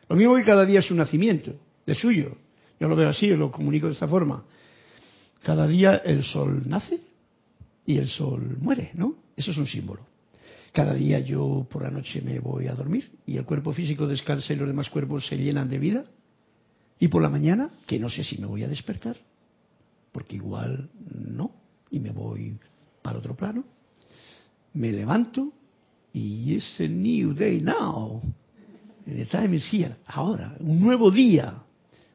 Lo mismo que cada día es un nacimiento, de suyo. Yo lo veo así, lo comunico de esta forma. Cada día el sol nace y el sol muere, ¿no? Eso es un símbolo. Cada día yo por la noche me voy a dormir y el cuerpo físico descansa y los demás cuerpos se llenan de vida. Y por la mañana, que no sé si me voy a despertar, porque igual no, y me voy al otro plano, me levanto y es a new day now. The time is. Ahora, un nuevo día.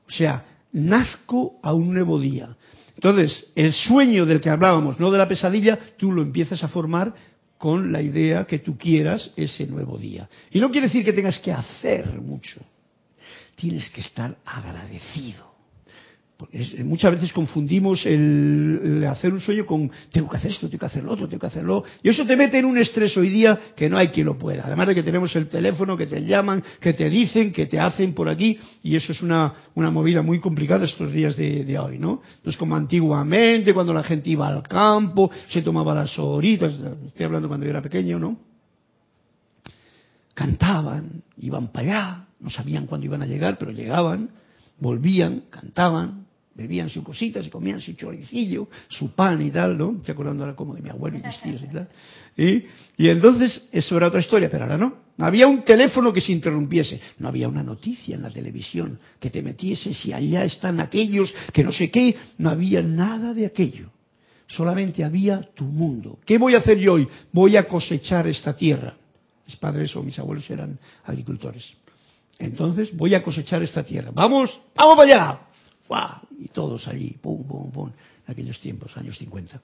O sea, nazco a un nuevo día. Entonces, el sueño del que hablábamos, no de la pesadilla, tú lo empiezas a formar con la idea que tú quieras ese nuevo día. Y no quiere decir que tengas que hacer mucho. Tienes que estar agradecido muchas veces confundimos el, hacer un sueño con tengo que hacer esto, tengo que hacer lo otro, tengo que hacerlo. Y eso te mete en un estrés hoy día que no hay quien lo pueda. Además de que tenemos el teléfono, que te llaman, que te dicen, que te hacen por aquí. Y eso es una, una movida muy complicada estos días de, hoy, ¿no? No es como antiguamente, cuando la gente iba al campo, se tomaba las horitas. Estoy hablando cuando yo era pequeño, ¿no? Cantaban, iban para allá, no sabían cuándo iban a llegar, pero llegaban, volvían, cantaban, bebían sus cositas, y comían su choricillo, su pan y tal, ¿no? Estoy acordando ahora como de mi abuelo y mis tíos y tal. Y entonces, eso era otra historia, pero ahora no. No había un teléfono que se interrumpiese, no había una noticia en la televisión que te metiese si allá están aquellos que no sé qué, no había nada de aquello. Solamente había tu mundo. ¿Qué voy a hacer yo hoy? Voy a cosechar esta tierra. Mis padres o mis abuelos eran agricultores. Entonces voy a cosechar esta tierra. Vamos, vamos para allá. Y todos allí, pum, pum, pum, en aquellos tiempos, años 50.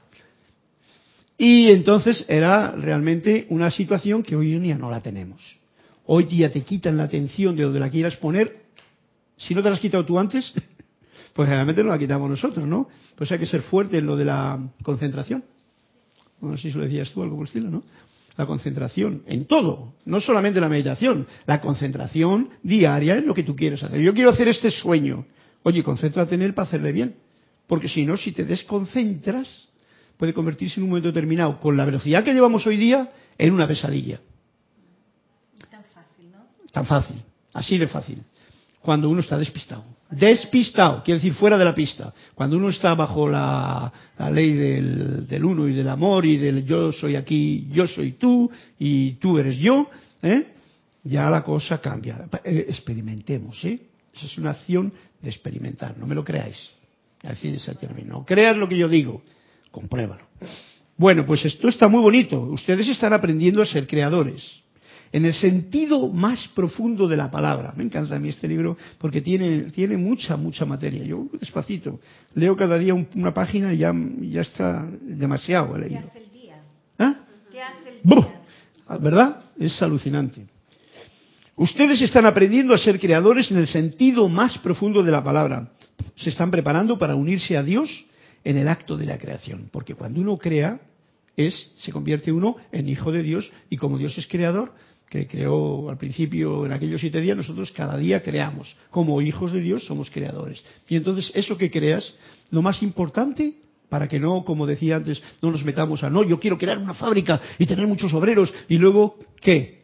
Y entonces era realmente una situación que hoy en día no la tenemos. Hoy día te quitan la atención de donde la quieras poner. Si no te la has quitado tú antes, pues generalmente no la quitamos nosotros, ¿no? Pues hay que ser fuerte en lo de la concentración. No sé si lo decías tú, algo por el estilo, ¿no? La concentración en todo, no solamente la meditación, la concentración diaria en lo que tú quieres hacer. Yo quiero hacer este sueño. Oye, concéntrate en él para hacerle bien. Porque si no, si te desconcentras, puede convertirse en un momento determinado, con la velocidad que llevamos hoy día, en una pesadilla. Tan fácil, ¿no? Tan fácil, así de fácil. Cuando uno está despistado. Despistado, quiere decir fuera de la pista. Cuando uno está bajo la, la ley del, del, uno y del amor y del yo soy aquí, yo soy tú y tú eres yo, ¿eh? ya la cosa cambia. Eh, experimentemos, ¿eh? Esa es una acción de experimentar, no me lo creáis. Así es el término. No creas lo que yo digo, compruébalo. Bueno, pues esto está muy bonito. Ustedes están aprendiendo a ser creadores. En el sentido más profundo de la palabra. Me encanta a mí este libro porque tiene, tiene mucha, mucha materia. Yo despacito. Leo cada día un, una página y ya, ya está demasiado leído. ¿Qué hace el día? ¿Qué hace el ¡Buf! día? ¿Verdad? Es alucinante. Ustedes están aprendiendo a ser creadores en el sentido más profundo de la palabra. Se están preparando para unirse a Dios en el acto de la creación. Porque cuando uno crea, es, se convierte uno en hijo de Dios y como Dios es creador, que creó al principio en aquellos siete días, nosotros cada día creamos. Como hijos de Dios somos creadores. Y entonces eso que creas, lo más importante, para que no, como decía antes, no nos metamos a, no, yo quiero crear una fábrica y tener muchos obreros y luego, ¿qué?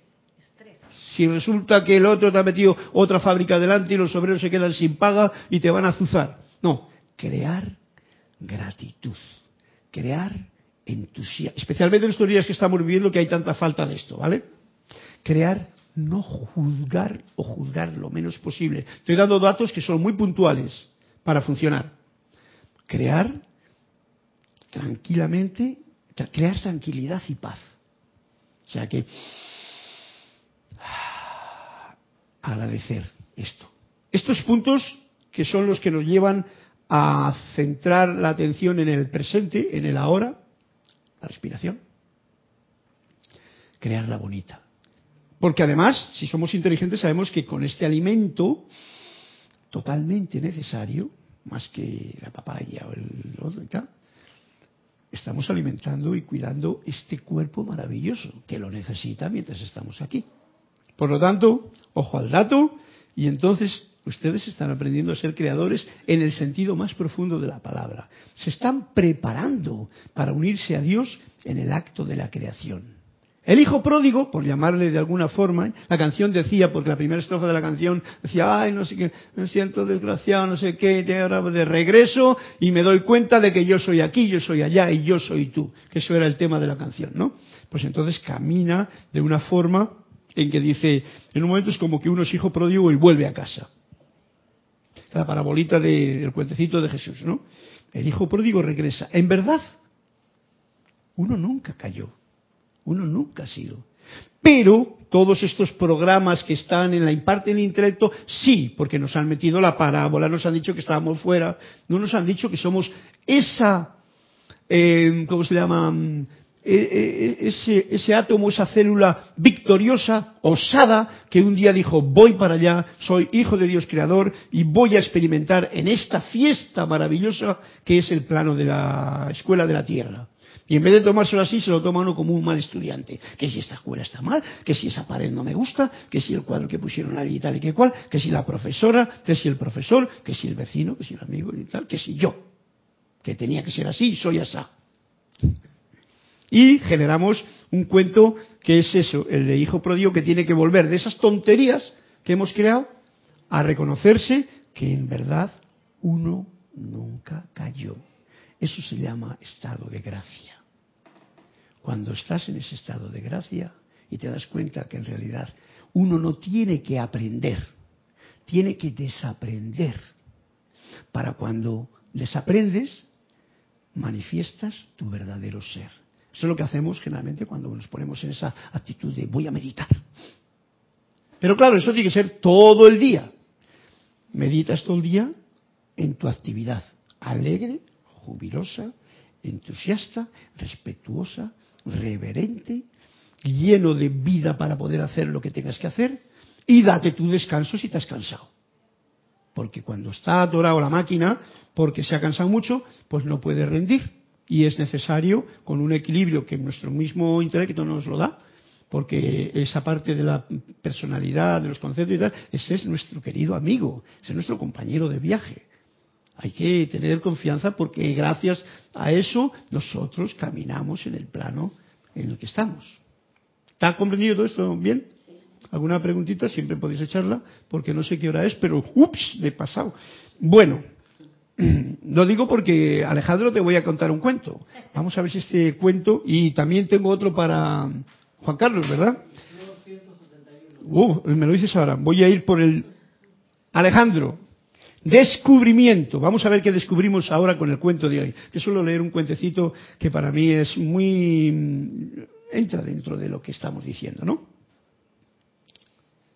Si resulta que el otro te ha metido otra fábrica adelante y los obreros se quedan sin paga y te van a azuzar. No, crear gratitud, crear entusiasmo, especialmente en estos días que estamos viviendo que hay tanta falta de esto, ¿vale? Crear, no juzgar o juzgar lo menos posible. Estoy dando datos que son muy puntuales para funcionar. Crear tranquilamente, tra crear tranquilidad y paz. O sea que agradecer esto. Estos puntos que son los que nos llevan a centrar la atención en el presente, en el ahora, la respiración. Crearla bonita. Porque además, si somos inteligentes, sabemos que con este alimento totalmente necesario, más que la papaya o el otro y tal, estamos alimentando y cuidando este cuerpo maravilloso que lo necesita mientras estamos aquí. Por lo tanto, ojo al dato, y entonces ustedes están aprendiendo a ser creadores en el sentido más profundo de la palabra. Se están preparando para unirse a Dios en el acto de la creación. El hijo pródigo, por llamarle de alguna forma, la canción decía, porque la primera estrofa de la canción decía, ay, no sé qué, me siento desgraciado, no sé qué, ahora de regreso y me doy cuenta de que yo soy aquí, yo soy allá y yo soy tú, que eso era el tema de la canción, ¿no? Pues entonces camina de una forma en que dice, en un momento es como que uno es hijo pródigo y vuelve a casa. La parabolita de, del cuentecito de Jesús, ¿no? El hijo pródigo regresa. En verdad, uno nunca cayó. Uno nunca ha sido. Pero todos estos programas que están en la imparte del intelecto, sí, porque nos han metido la parábola, nos han dicho que estábamos fuera, no nos han dicho que somos esa, eh, ¿cómo se llama? Ese, ese, átomo, esa célula victoriosa, osada, que un día dijo, voy para allá, soy hijo de Dios creador y voy a experimentar en esta fiesta maravillosa que es el plano de la escuela de la tierra. Y en vez de tomárselo así, se lo toma uno como un mal estudiante. Que si esta escuela está mal, que si esa pared no me gusta, que si el cuadro que pusieron allí y tal y que cual, que si la profesora, que si el profesor, que si el vecino, que si el amigo y tal, que si yo. Que tenía que ser así y soy asá. Y generamos un cuento que es eso, el de hijo pródigo que tiene que volver de esas tonterías que hemos creado a reconocerse que en verdad uno nunca cayó. Eso se llama estado de gracia. Cuando estás en ese estado de gracia y te das cuenta que en realidad uno no tiene que aprender, tiene que desaprender. Para cuando desaprendes, manifiestas tu verdadero ser. Eso es lo que hacemos generalmente cuando nos ponemos en esa actitud de voy a meditar. Pero claro, eso tiene que ser todo el día. Meditas todo el día en tu actividad, alegre, jubilosa, entusiasta, respetuosa, reverente, lleno de vida para poder hacer lo que tengas que hacer y date tu descanso si te has cansado. Porque cuando está atorado la máquina, porque se ha cansado mucho, pues no puede rendir. Y es necesario, con un equilibrio que nuestro mismo intelecto nos lo da, porque esa parte de la personalidad, de los conceptos y tal, ese es nuestro querido amigo, ese es nuestro compañero de viaje. Hay que tener confianza porque gracias a eso nosotros caminamos en el plano en el que estamos. ¿Está comprendido todo esto bien? ¿Alguna preguntita? Siempre podéis echarla porque no sé qué hora es, pero ups, me he pasado. Bueno, lo digo porque Alejandro te voy a contar un cuento. Vamos a ver si este cuento y también tengo otro para Juan Carlos, ¿verdad? Uh, me lo dices ahora. Voy a ir por el Alejandro. Descubrimiento. Vamos a ver qué descubrimos ahora con el cuento de hoy. Que suelo leer un cuentecito que para mí es muy... entra dentro de lo que estamos diciendo, ¿no?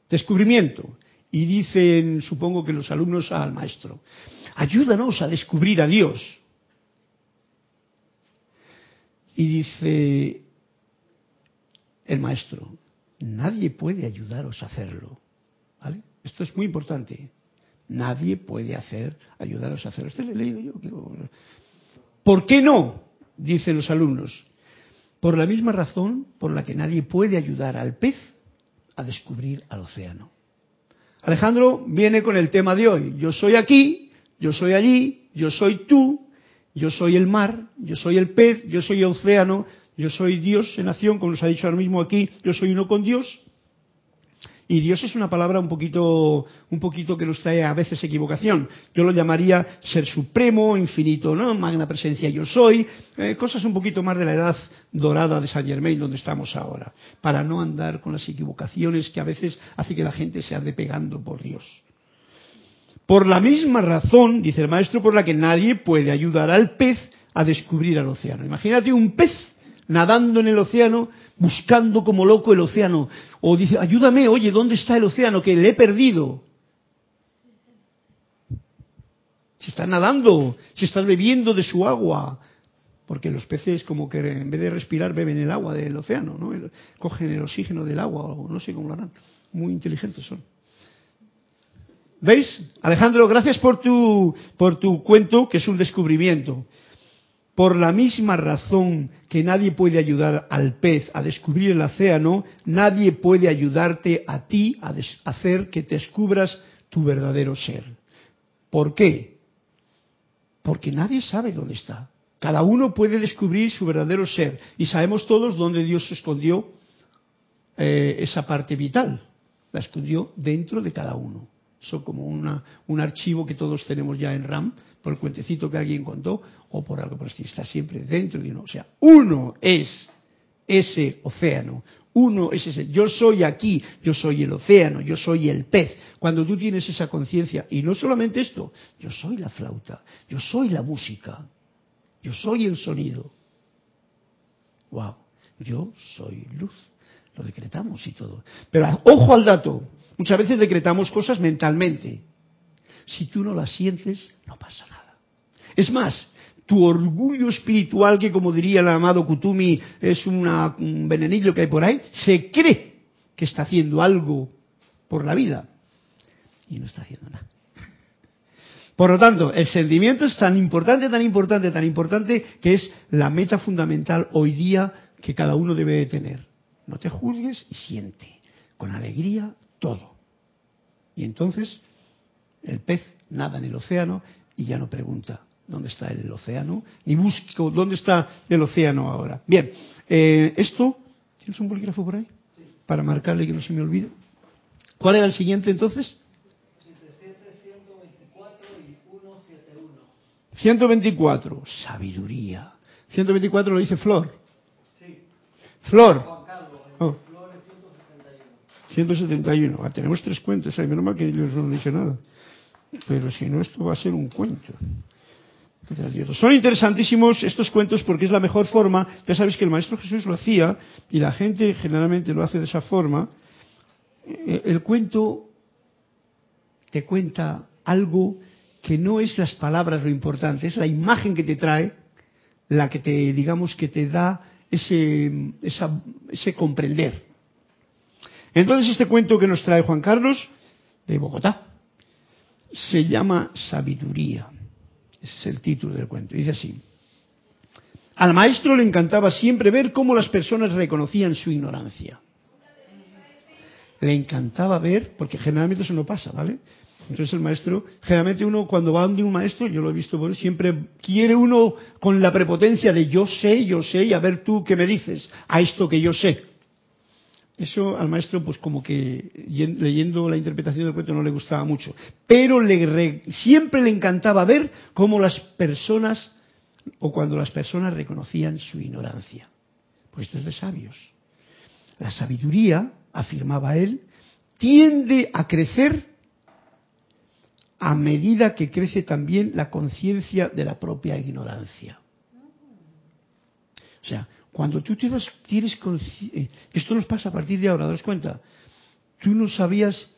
Descubrimiento. Y dicen, supongo que los alumnos al maestro, ayúdanos a descubrir a Dios. Y dice el maestro, nadie puede ayudaros a hacerlo. ¿Vale? Esto es muy importante. Nadie puede hacer, ayudaros a hacerlo. Este le leído yo. ¿Por qué no? Dicen los alumnos. Por la misma razón por la que nadie puede ayudar al pez a descubrir al océano. Alejandro viene con el tema de hoy. Yo soy aquí, yo soy allí, yo soy tú, yo soy el mar, yo soy el pez, yo soy el océano, yo soy Dios en acción, como nos ha dicho ahora mismo aquí, yo soy uno con Dios. Y Dios es una palabra un poquito, un poquito que nos trae a veces equivocación. Yo lo llamaría ser supremo, infinito, ¿no? Magna presencia yo soy, eh, cosas un poquito más de la edad dorada de Saint Germain donde estamos ahora, para no andar con las equivocaciones que a veces hace que la gente se ande pegando por Dios. Por la misma razón, dice el maestro, por la que nadie puede ayudar al pez a descubrir al océano. Imagínate un pez nadando en el océano, buscando como loco el océano. O dice, ayúdame, oye, ¿dónde está el océano? Que le he perdido. Si estás nadando, si estás bebiendo de su agua, porque los peces como que en vez de respirar beben el agua del océano, ¿no? Cogen el oxígeno del agua, o no sé cómo lo harán. Muy inteligentes son. ¿Veis? Alejandro, gracias por tu, por tu cuento, que es un descubrimiento. Por la misma razón que nadie puede ayudar al pez a descubrir el océano, nadie puede ayudarte a ti a hacer que descubras tu verdadero ser. ¿Por qué? Porque nadie sabe dónde está. Cada uno puede descubrir su verdadero ser y sabemos todos dónde Dios escondió eh, esa parte vital. La escondió dentro de cada uno. Eso como un archivo que todos tenemos ya en RAM por el cuentecito que alguien contó o por algo por. Está siempre dentro de uno. O sea, uno es ese océano. Uno es ese. Yo soy aquí, yo soy el océano, yo soy el pez. Cuando tú tienes esa conciencia, y no solamente esto, yo soy la flauta, yo soy la música, yo soy el sonido. Wow, yo soy luz. Lo decretamos y todo. Pero ojo al dato. Muchas veces decretamos cosas mentalmente. Si tú no las sientes, no pasa nada. Es más, tu orgullo espiritual, que como diría el amado Kutumi, es un venenillo que hay por ahí, se cree que está haciendo algo por la vida y no está haciendo nada. Por lo tanto, el sentimiento es tan importante, tan importante, tan importante, que es la meta fundamental hoy día que cada uno debe tener. No te juzgues y siente, con alegría, todo. Y entonces, el pez nada en el océano y ya no pregunta, dónde está el océano, ni busco dónde está el océano ahora. Bien, eh, esto, ¿tienes un bolígrafo por ahí? Para marcarle que no se me olvide. ¿Cuál era el siguiente entonces? 124, sabiduría. 124 lo dice Flor. Sí. Flor. Oh. 171. Ah, tenemos tres cuentos. Ay, menos mal que ellos no han dicho nada. Pero si no, esto va a ser un cuento. Son interesantísimos estos cuentos porque es la mejor forma, ya sabéis que el Maestro Jesús lo hacía y la gente generalmente lo hace de esa forma, eh, el cuento te cuenta algo que no es las palabras lo importante, es la imagen que te trae la que te, digamos, que te da ese, ese comprender. Entonces este cuento que nos trae Juan Carlos de Bogotá se llama Sabiduría. Ese es el título del cuento. Dice así. Al maestro le encantaba siempre ver cómo las personas reconocían su ignorancia. Le encantaba ver, porque generalmente eso no pasa, ¿vale? Entonces el maestro, generalmente uno cuando va donde un maestro, yo lo he visto, siempre quiere uno con la prepotencia de yo sé, yo sé, y a ver tú qué me dices a esto que yo sé. Eso al maestro, pues como que leyendo la interpretación del cuento no le gustaba mucho. Pero le, siempre le encantaba ver cómo las personas, o cuando las personas reconocían su ignorancia. Pues esto es de sabios. La sabiduría, afirmaba él, tiende a crecer a medida que crece también la conciencia de la propia ignorancia. O sea, cuando tú te das, tienes eh, esto nos pasa a partir de ahora, das cuenta? Tú no sabías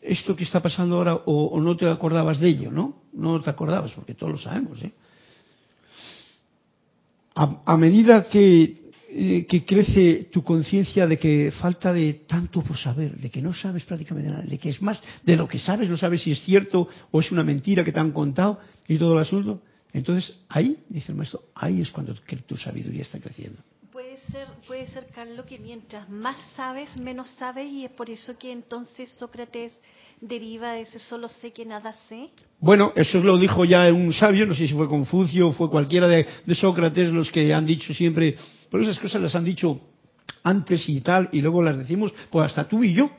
esto que está pasando ahora o, no te acordabas de ello, ¿no? No te acordabas, porque todos lo sabemos, ¿eh? a medida que eh, que crece tu conciencia de que falta de tanto por saber, de que no sabes prácticamente nada, de que es más de lo que sabes, no sabes si es cierto o es una mentira que te han contado y todo el asunto. Entonces ahí, dice el maestro, ahí es cuando tu sabiduría está creciendo. Puede ser, puede ser, Carlos, que mientras más sabes, menos sabes y es por eso que entonces Sócrates deriva de ese solo sé que nada sé? Bueno, eso lo dijo ya un sabio, no sé si fue Confucio o fue cualquiera de, Sócrates los que han dicho siempre, pero esas cosas las han dicho antes y tal, y luego las decimos, pues hasta tú y yo,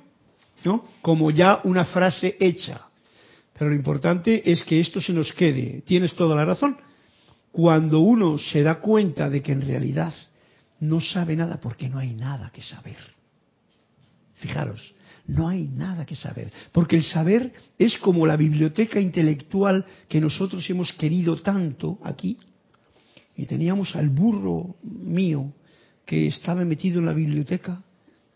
¿no? Como ya una frase hecha. Pero lo importante es que esto se nos quede. Tienes toda la razón. Cuando uno se da cuenta de que en realidad no sabe nada porque no hay nada que saber. Fijaros, no hay nada que saber, porque el saber es como la biblioteca intelectual que nosotros hemos querido tanto aquí. Y teníamos al burro mío que estaba metido en la biblioteca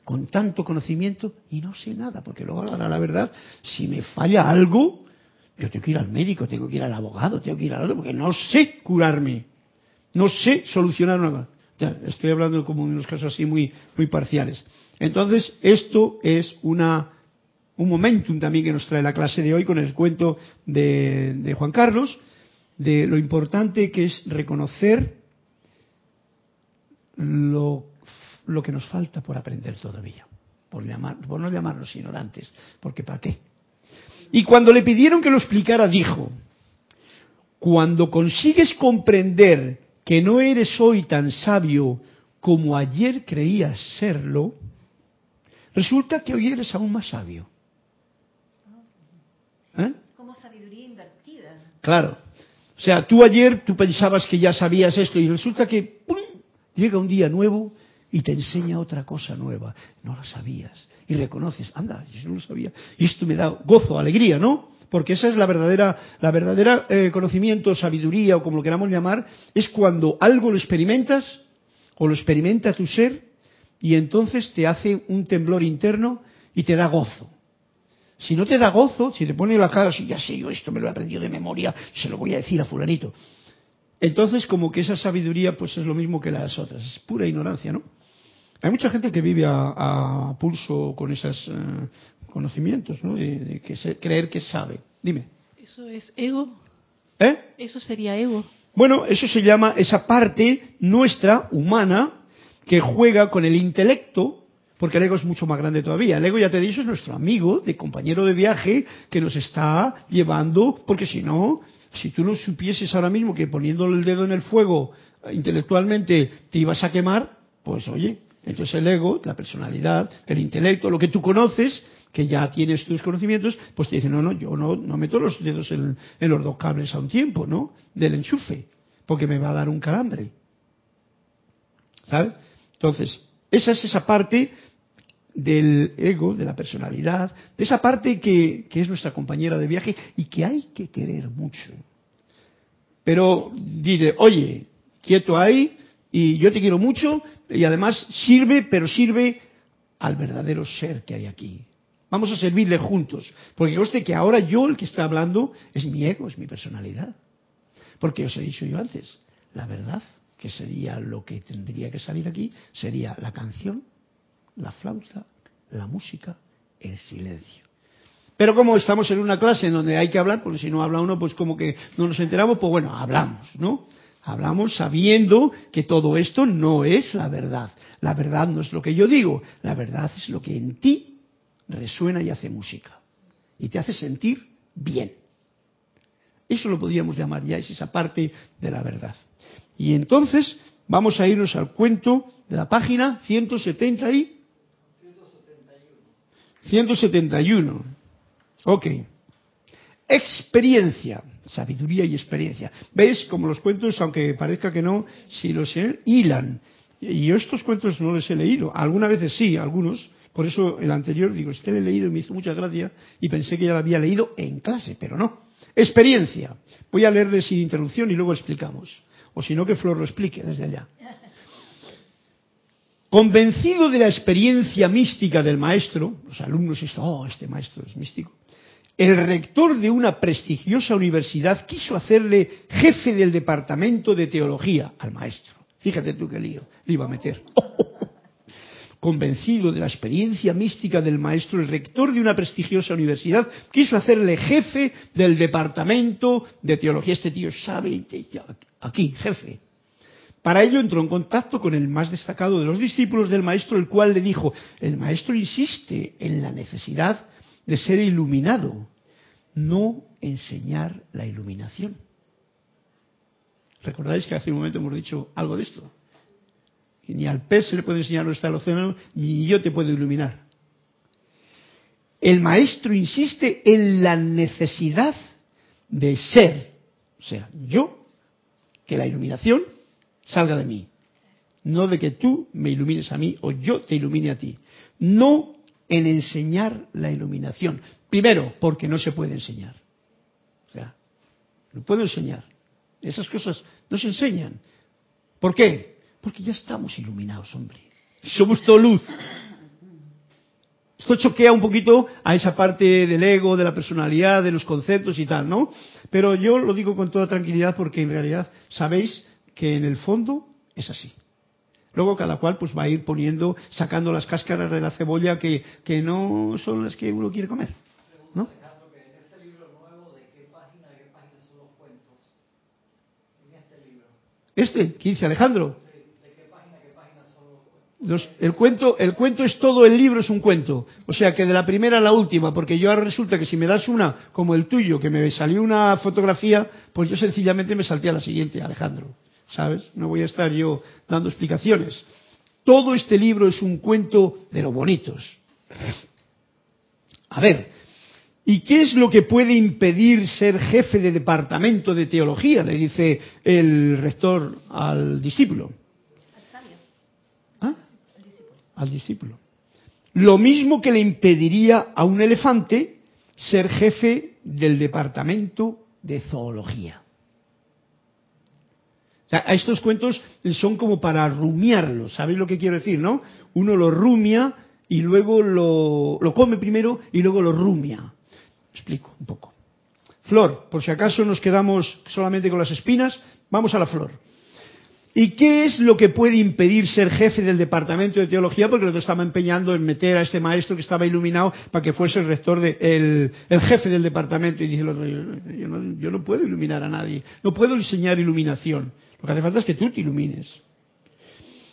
con tanto conocimiento y no sé nada, porque luego ahora la verdad, si me falla algo, yo tengo que ir al médico, tengo que ir al abogado, tengo que ir al otro, porque no sé curarme, no sé solucionar una ya, estoy hablando como en unos casos así muy, muy parciales. Entonces, esto es una, un momentum también que nos trae la clase de hoy con el cuento de, Juan Carlos, de lo importante que es reconocer lo, lo que nos falta por aprender todavía, por, por no llamarnos ignorantes, porque ¿para qué? Y cuando le pidieron que lo explicara, dijo, cuando consigues comprender que no eres hoy tan sabio como ayer creías serlo, resulta que hoy eres aún más sabio. ¿Eh? Como sabiduría invertida. Claro. O sea, tú ayer tú pensabas que ya sabías esto y resulta que llega un día nuevo y te enseña otra cosa nueva. No lo sabías. Y reconoces, anda, yo no lo sabía. Y esto me da gozo, alegría, ¿no? porque esa es la verdadera, la verdadera eh, conocimiento, sabiduría o como lo queramos llamar, es cuando algo lo experimentas o lo experimenta tu ser y entonces te hace un temblor interno y te da gozo. Si no te da gozo, si te pone la cara así, ya sé yo esto me lo he aprendido de memoria, se lo voy a decir a fulanito. Entonces como que esa sabiduría pues es lo mismo que las otras, es pura ignorancia, ¿no? Hay mucha gente que vive a, pulso con esos eh, conocimientos, ¿no? De, que creer que sabe. Dime. ¿Eso es ego? ¿Eh? Eso sería ego. Bueno, eso se llama esa parte nuestra, humana, que juega con el intelecto, porque el ego es mucho más grande todavía. El ego, ya te he dicho, es nuestro amigo, de compañero de viaje, que nos está llevando, porque si no, si tú no supieses ahora mismo que poniéndole el dedo en el fuego intelectualmente te ibas a quemar, pues oye, entonces el ego, la personalidad, el intelecto, lo que tú conoces, que ya tienes tus conocimientos, pues te dice, no, no, yo no, no meto los dedos en, los dos cables a un tiempo, ¿no? Del enchufe, porque me va a dar un calambre. ¿Sabes? Entonces, esa es esa parte del ego, de la personalidad, de esa parte que, que, es nuestra compañera de viaje y que hay que querer mucho. Pero diré, oye, quieto ahí, y yo te quiero mucho y además sirve, pero sirve al verdadero ser que hay aquí. Vamos a servirle juntos. Porque conste que ahora yo el que está hablando es mi ego, es mi personalidad. Porque os he dicho yo antes, la verdad, que sería lo que tendría que salir aquí, sería la canción, la flauta, la música, el silencio. Pero como estamos en una clase en donde hay que hablar, porque si no habla uno, pues como que no nos enteramos, pues bueno, hablamos, ¿no? Hablamos sabiendo que todo esto no es la verdad. La verdad no es lo que yo digo, la verdad es lo que en ti resuena y hace música. Y te hace sentir bien. Eso lo podríamos llamar ya, es esa parte de la verdad. Y entonces vamos a irnos al cuento de la página 170 y 171. Ok. Experiencia, sabiduría y experiencia. ¿Veis? Como los cuentos, aunque parezca que no, si los hilan. Y yo estos cuentos no les he leído. Algunas veces sí, algunos. Por eso el anterior, digo, este le he leído y me hizo mucha gracia y pensé que ya lo había leído en clase, pero no. Experiencia. Voy a leerle sin interrupción y luego explicamos. O si no, que Flor lo explique desde allá. Convencido de la experiencia mística del maestro, los alumnos dicen, oh, este maestro es místico, el rector de una prestigiosa universidad quiso hacerle jefe del departamento de teología al maestro. Fíjate tú qué lío, le iba a meter. Convencido de la experiencia mística del maestro, el rector de una prestigiosa universidad quiso hacerle jefe del departamento de teología. Este tío sabe, aquí, jefe. Para ello entró en contacto con el más destacado de los discípulos del maestro, el cual le dijo, el maestro insiste en la necesidad de ser iluminado, no enseñar la iluminación. ¿Recordáis que hace un momento hemos dicho algo de esto? Ni al pez se le puede enseñar no está el océano, ni yo te puedo iluminar. El maestro insiste en la necesidad de ser, o sea, yo, que la iluminación salga de mí. No de que tú me ilumines a mí o yo te ilumine a ti. No en enseñar la iluminación. Primero, porque no se puede enseñar. O sea, no puedo enseñar. Esas cosas no se enseñan. ¿Por qué? Porque ya estamos iluminados, hombre. Somos todo luz. Esto choquea un poquito a esa parte del ego, de la personalidad, de los conceptos y tal, ¿no? Pero yo lo digo con toda tranquilidad porque en realidad sabéis que en el fondo es así. Luego cada cual pues va a ir poniendo, sacando las cáscaras de la cebolla que, que no son las que uno quiere comer. ¿no? Este, 15, Alejandro. Los, el cuento, el cuento es todo el libro es un cuento, o sea que de la primera a la última, porque yo ahora resulta que si me das una como el tuyo, que me salió una fotografía, pues yo sencillamente me salté a la siguiente, Alejandro. ¿Sabes? No voy a estar yo dando explicaciones. Todo este libro es un cuento de lo bonitos. A ver, ¿y qué es lo que puede impedir ser jefe de departamento de teología? Le dice el rector al discípulo. ¿Ah? Al discípulo. Lo mismo que le impediría a un elefante ser jefe del departamento de zoología a estos cuentos son como para rumiarlos, ¿sabéis lo que quiero decir, no? Uno lo rumia y luego lo, lo come primero y luego lo rumia. Explico un poco. Flor, por si acaso nos quedamos solamente con las espinas, vamos a la flor. ¿Y qué es lo que puede impedir ser jefe del departamento de teología? Porque nosotros estaba empeñando en meter a este maestro que estaba iluminado para que fuese el rector, de, el, el jefe del departamento. Y dice el otro, yo, no, yo no puedo iluminar a nadie, no puedo enseñar iluminación. Lo que hace falta es que tú te ilumines.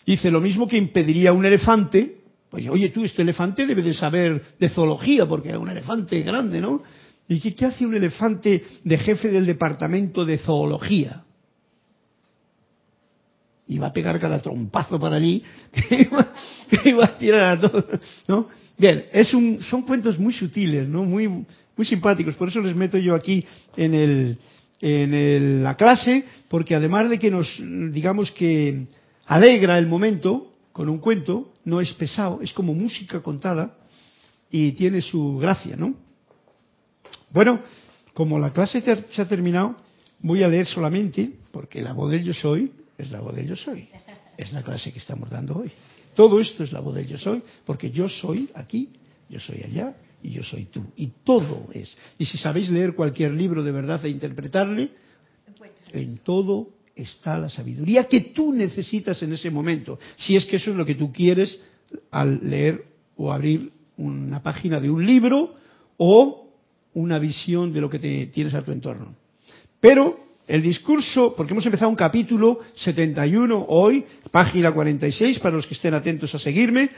Dice, lo mismo que impediría un elefante, pues oye tú, este elefante debe de saber de zoología, porque es un elefante grande, ¿no? ¿Y qué, hace un elefante de jefe del departamento de zoología? iba a pegar cada trompazo para allí, que iba, a tirar a todo, ¿no? Bien, es un, son cuentos muy sutiles, ¿no? Muy, muy simpáticos, por eso les meto yo aquí en el, en el, la clase, porque además de que nos, digamos que alegra el momento con un cuento, no es pesado, es como música contada y tiene su gracia, ¿no? Bueno, como la clase se ha terminado, voy a leer solamente, porque la voz del yo soy es la voz del yo soy. Es la clase que estamos dando hoy. Todo esto es la voz del yo soy, porque yo soy aquí, yo soy allá, y yo soy tú. Y todo es. Y si sabéis leer cualquier libro de verdad e interpretarle, en todo está la sabiduría que tú necesitas en ese momento. Si es que eso es lo que tú quieres al leer o abrir una página de un libro o una visión de lo que te tienes a tu entorno. Pero el discurso, porque hemos empezado un capítulo 71 hoy, página 46, para los que estén atentos a seguirme,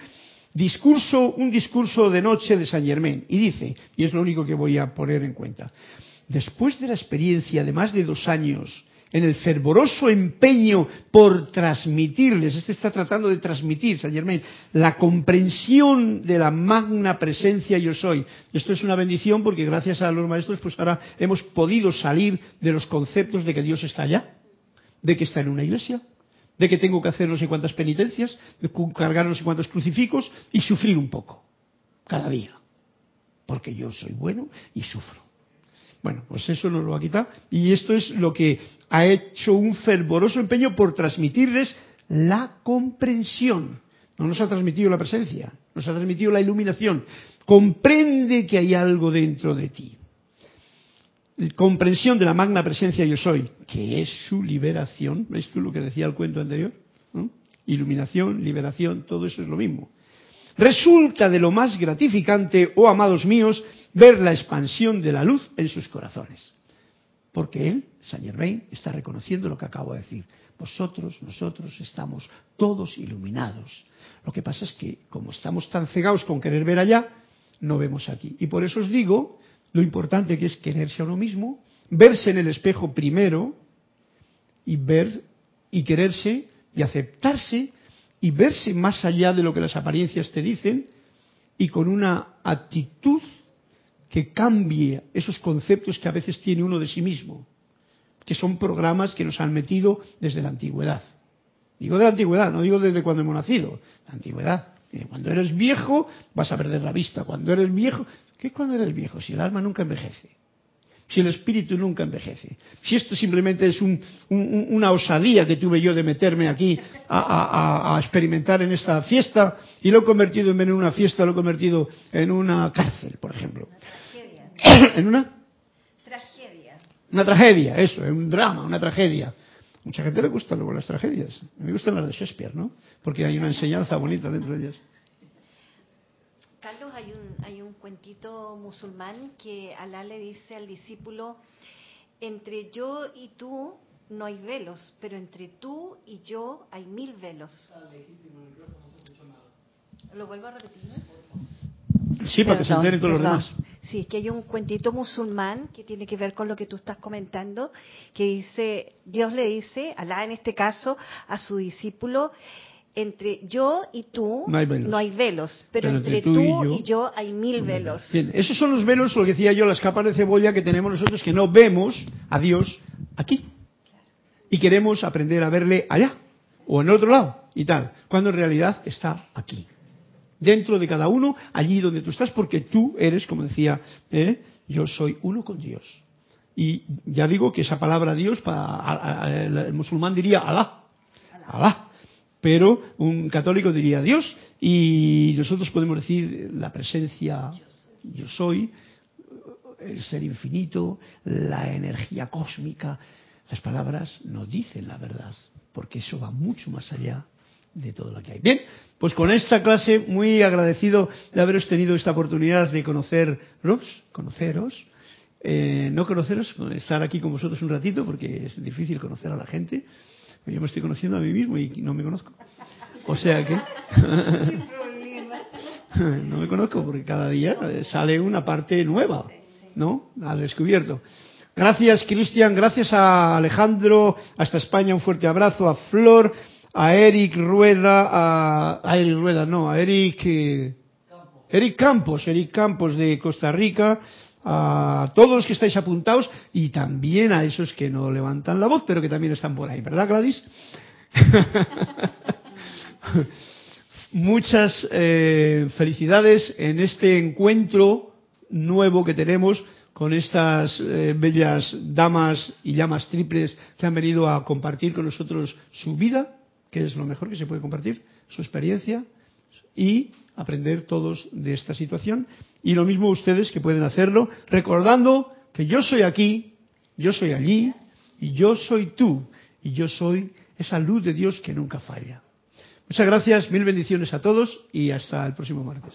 discurso, un discurso de noche de San Germain, y dice, y es lo único que voy a poner en cuenta, después de la experiencia de más de dos años en el fervoroso empeño por transmitirles, este está tratando de transmitir, Saint Germain, la comprensión de la magna presencia yo soy. Esto es una bendición porque gracias a los maestros, pues ahora hemos podido salir de los conceptos de que Dios está allá, de que está en una iglesia, de que tengo que hacer no sé cuántas penitencias, cargar no sé cuántos crucificos y sufrir un poco, cada día. Porque yo soy bueno y sufro. Bueno, pues eso nos lo va a quitar. Y esto es lo que ha hecho un fervoroso empeño por transmitirles la comprensión. No nos ha transmitido la presencia, nos ha transmitido la iluminación. Comprende que hay algo dentro de ti. Comprensión de la magna presencia yo soy, que es su liberación. ¿Ves tú lo que decía el cuento anterior? Iluminación, liberación, todo eso es lo mismo. Resulta de lo más gratificante, oh amados míos, ver la expansión de la luz en sus corazones. Porque él, Saint Germain, está reconociendo lo que acabo de decir. Vosotros, nosotros estamos todos iluminados. Lo que pasa es que, como estamos tan cegados con querer ver allá, no vemos aquí. Y por eso os digo lo importante que es quererse a uno mismo, verse en el espejo primero y ver y quererse y aceptarse y verse más allá de lo que las apariencias te dicen y con una actitud que cambie esos conceptos que a veces tiene uno de sí mismo, que son programas que nos han metido desde la antigüedad. Digo de la antigüedad, no digo desde cuando hemos nacido, la antigüedad. Cuando eres viejo vas a perder la vista, cuando eres viejo, ¿qué es cuando eres viejo? Si el alma nunca envejece, si el espíritu nunca envejece, si esto simplemente es una osadía que tuve yo de meterme aquí a, a, experimentar en esta fiesta y lo he convertido en una fiesta, lo he convertido en una cárcel, por ejemplo. ¿En una? Tragedia. Una tragedia, eso, es un drama, una tragedia. Mucha gente le gustan luego las tragedias. A mí me gustan las de Shakespeare, ¿no? Porque hay una enseñanza bonita dentro de ellas. Carlos, hay un, hay un cuentito musulmán que Alá le dice al discípulo, entre yo y tú no hay velos, pero entre tú y yo hay mil velos. ¿Lo vuelvo a repetir? Sí, para que se enteren todos los demás. Sí, es que hay un cuentito musulmán que tiene que ver con lo que tú estás comentando, que dice, Dios le dice, Alá en este caso, a su discípulo, entre yo y tú no hay velos, pero, entre, tú, y, yo, hay mil velos. Bien, esos son los velos, lo que decía yo, las capas de cebolla que tenemos nosotros que no vemos a Dios aquí. Y queremos aprender a verle allá, o en otro lado, y tal, cuando en realidad está aquí dentro de cada uno, allí donde tú estás, porque tú eres, como decía, ¿eh? yo soy uno con Dios. Y ya digo que esa palabra Dios, para el musulmán diría Alá, Alá, pero un católico diría Dios, y nosotros podemos decir la presencia, yo soy, el ser infinito, la energía cósmica. Las palabras no dicen la verdad, porque eso va mucho más allá de todo lo que hay. Bien, pues con esta clase muy agradecido de haberos tenido esta oportunidad de conoceros, conoceros, eh, no conoceros, estar aquí con vosotros un ratito porque es difícil conocer a la gente. Yo me estoy conociendo a mí mismo y no me conozco. O sea que no me conozco porque cada día sale una parte nueva, ¿no? Al descubierto. Gracias, Cristian. Gracias a Alejandro. Hasta España. Un fuerte abrazo. A Flor a Eric Rueda, a, Eric Rueda, no, a Eric, eh, Eric Campos, Eric Campos de Costa Rica, a todos los que estáis apuntados y también a esos que no levantan la voz, pero que también están por ahí, ¿verdad, Gladys? Muchas eh, felicidades en este encuentro nuevo que tenemos con estas eh, bellas damas y llamas triples que han venido a compartir con nosotros su vida que es lo mejor que se puede compartir, su experiencia y aprender todos de esta situación y lo mismo ustedes que pueden hacerlo recordando que yo soy aquí, yo soy allí y yo soy tú y yo soy esa luz de Dios que nunca falla. Muchas gracias, mil bendiciones a todos y hasta el próximo martes.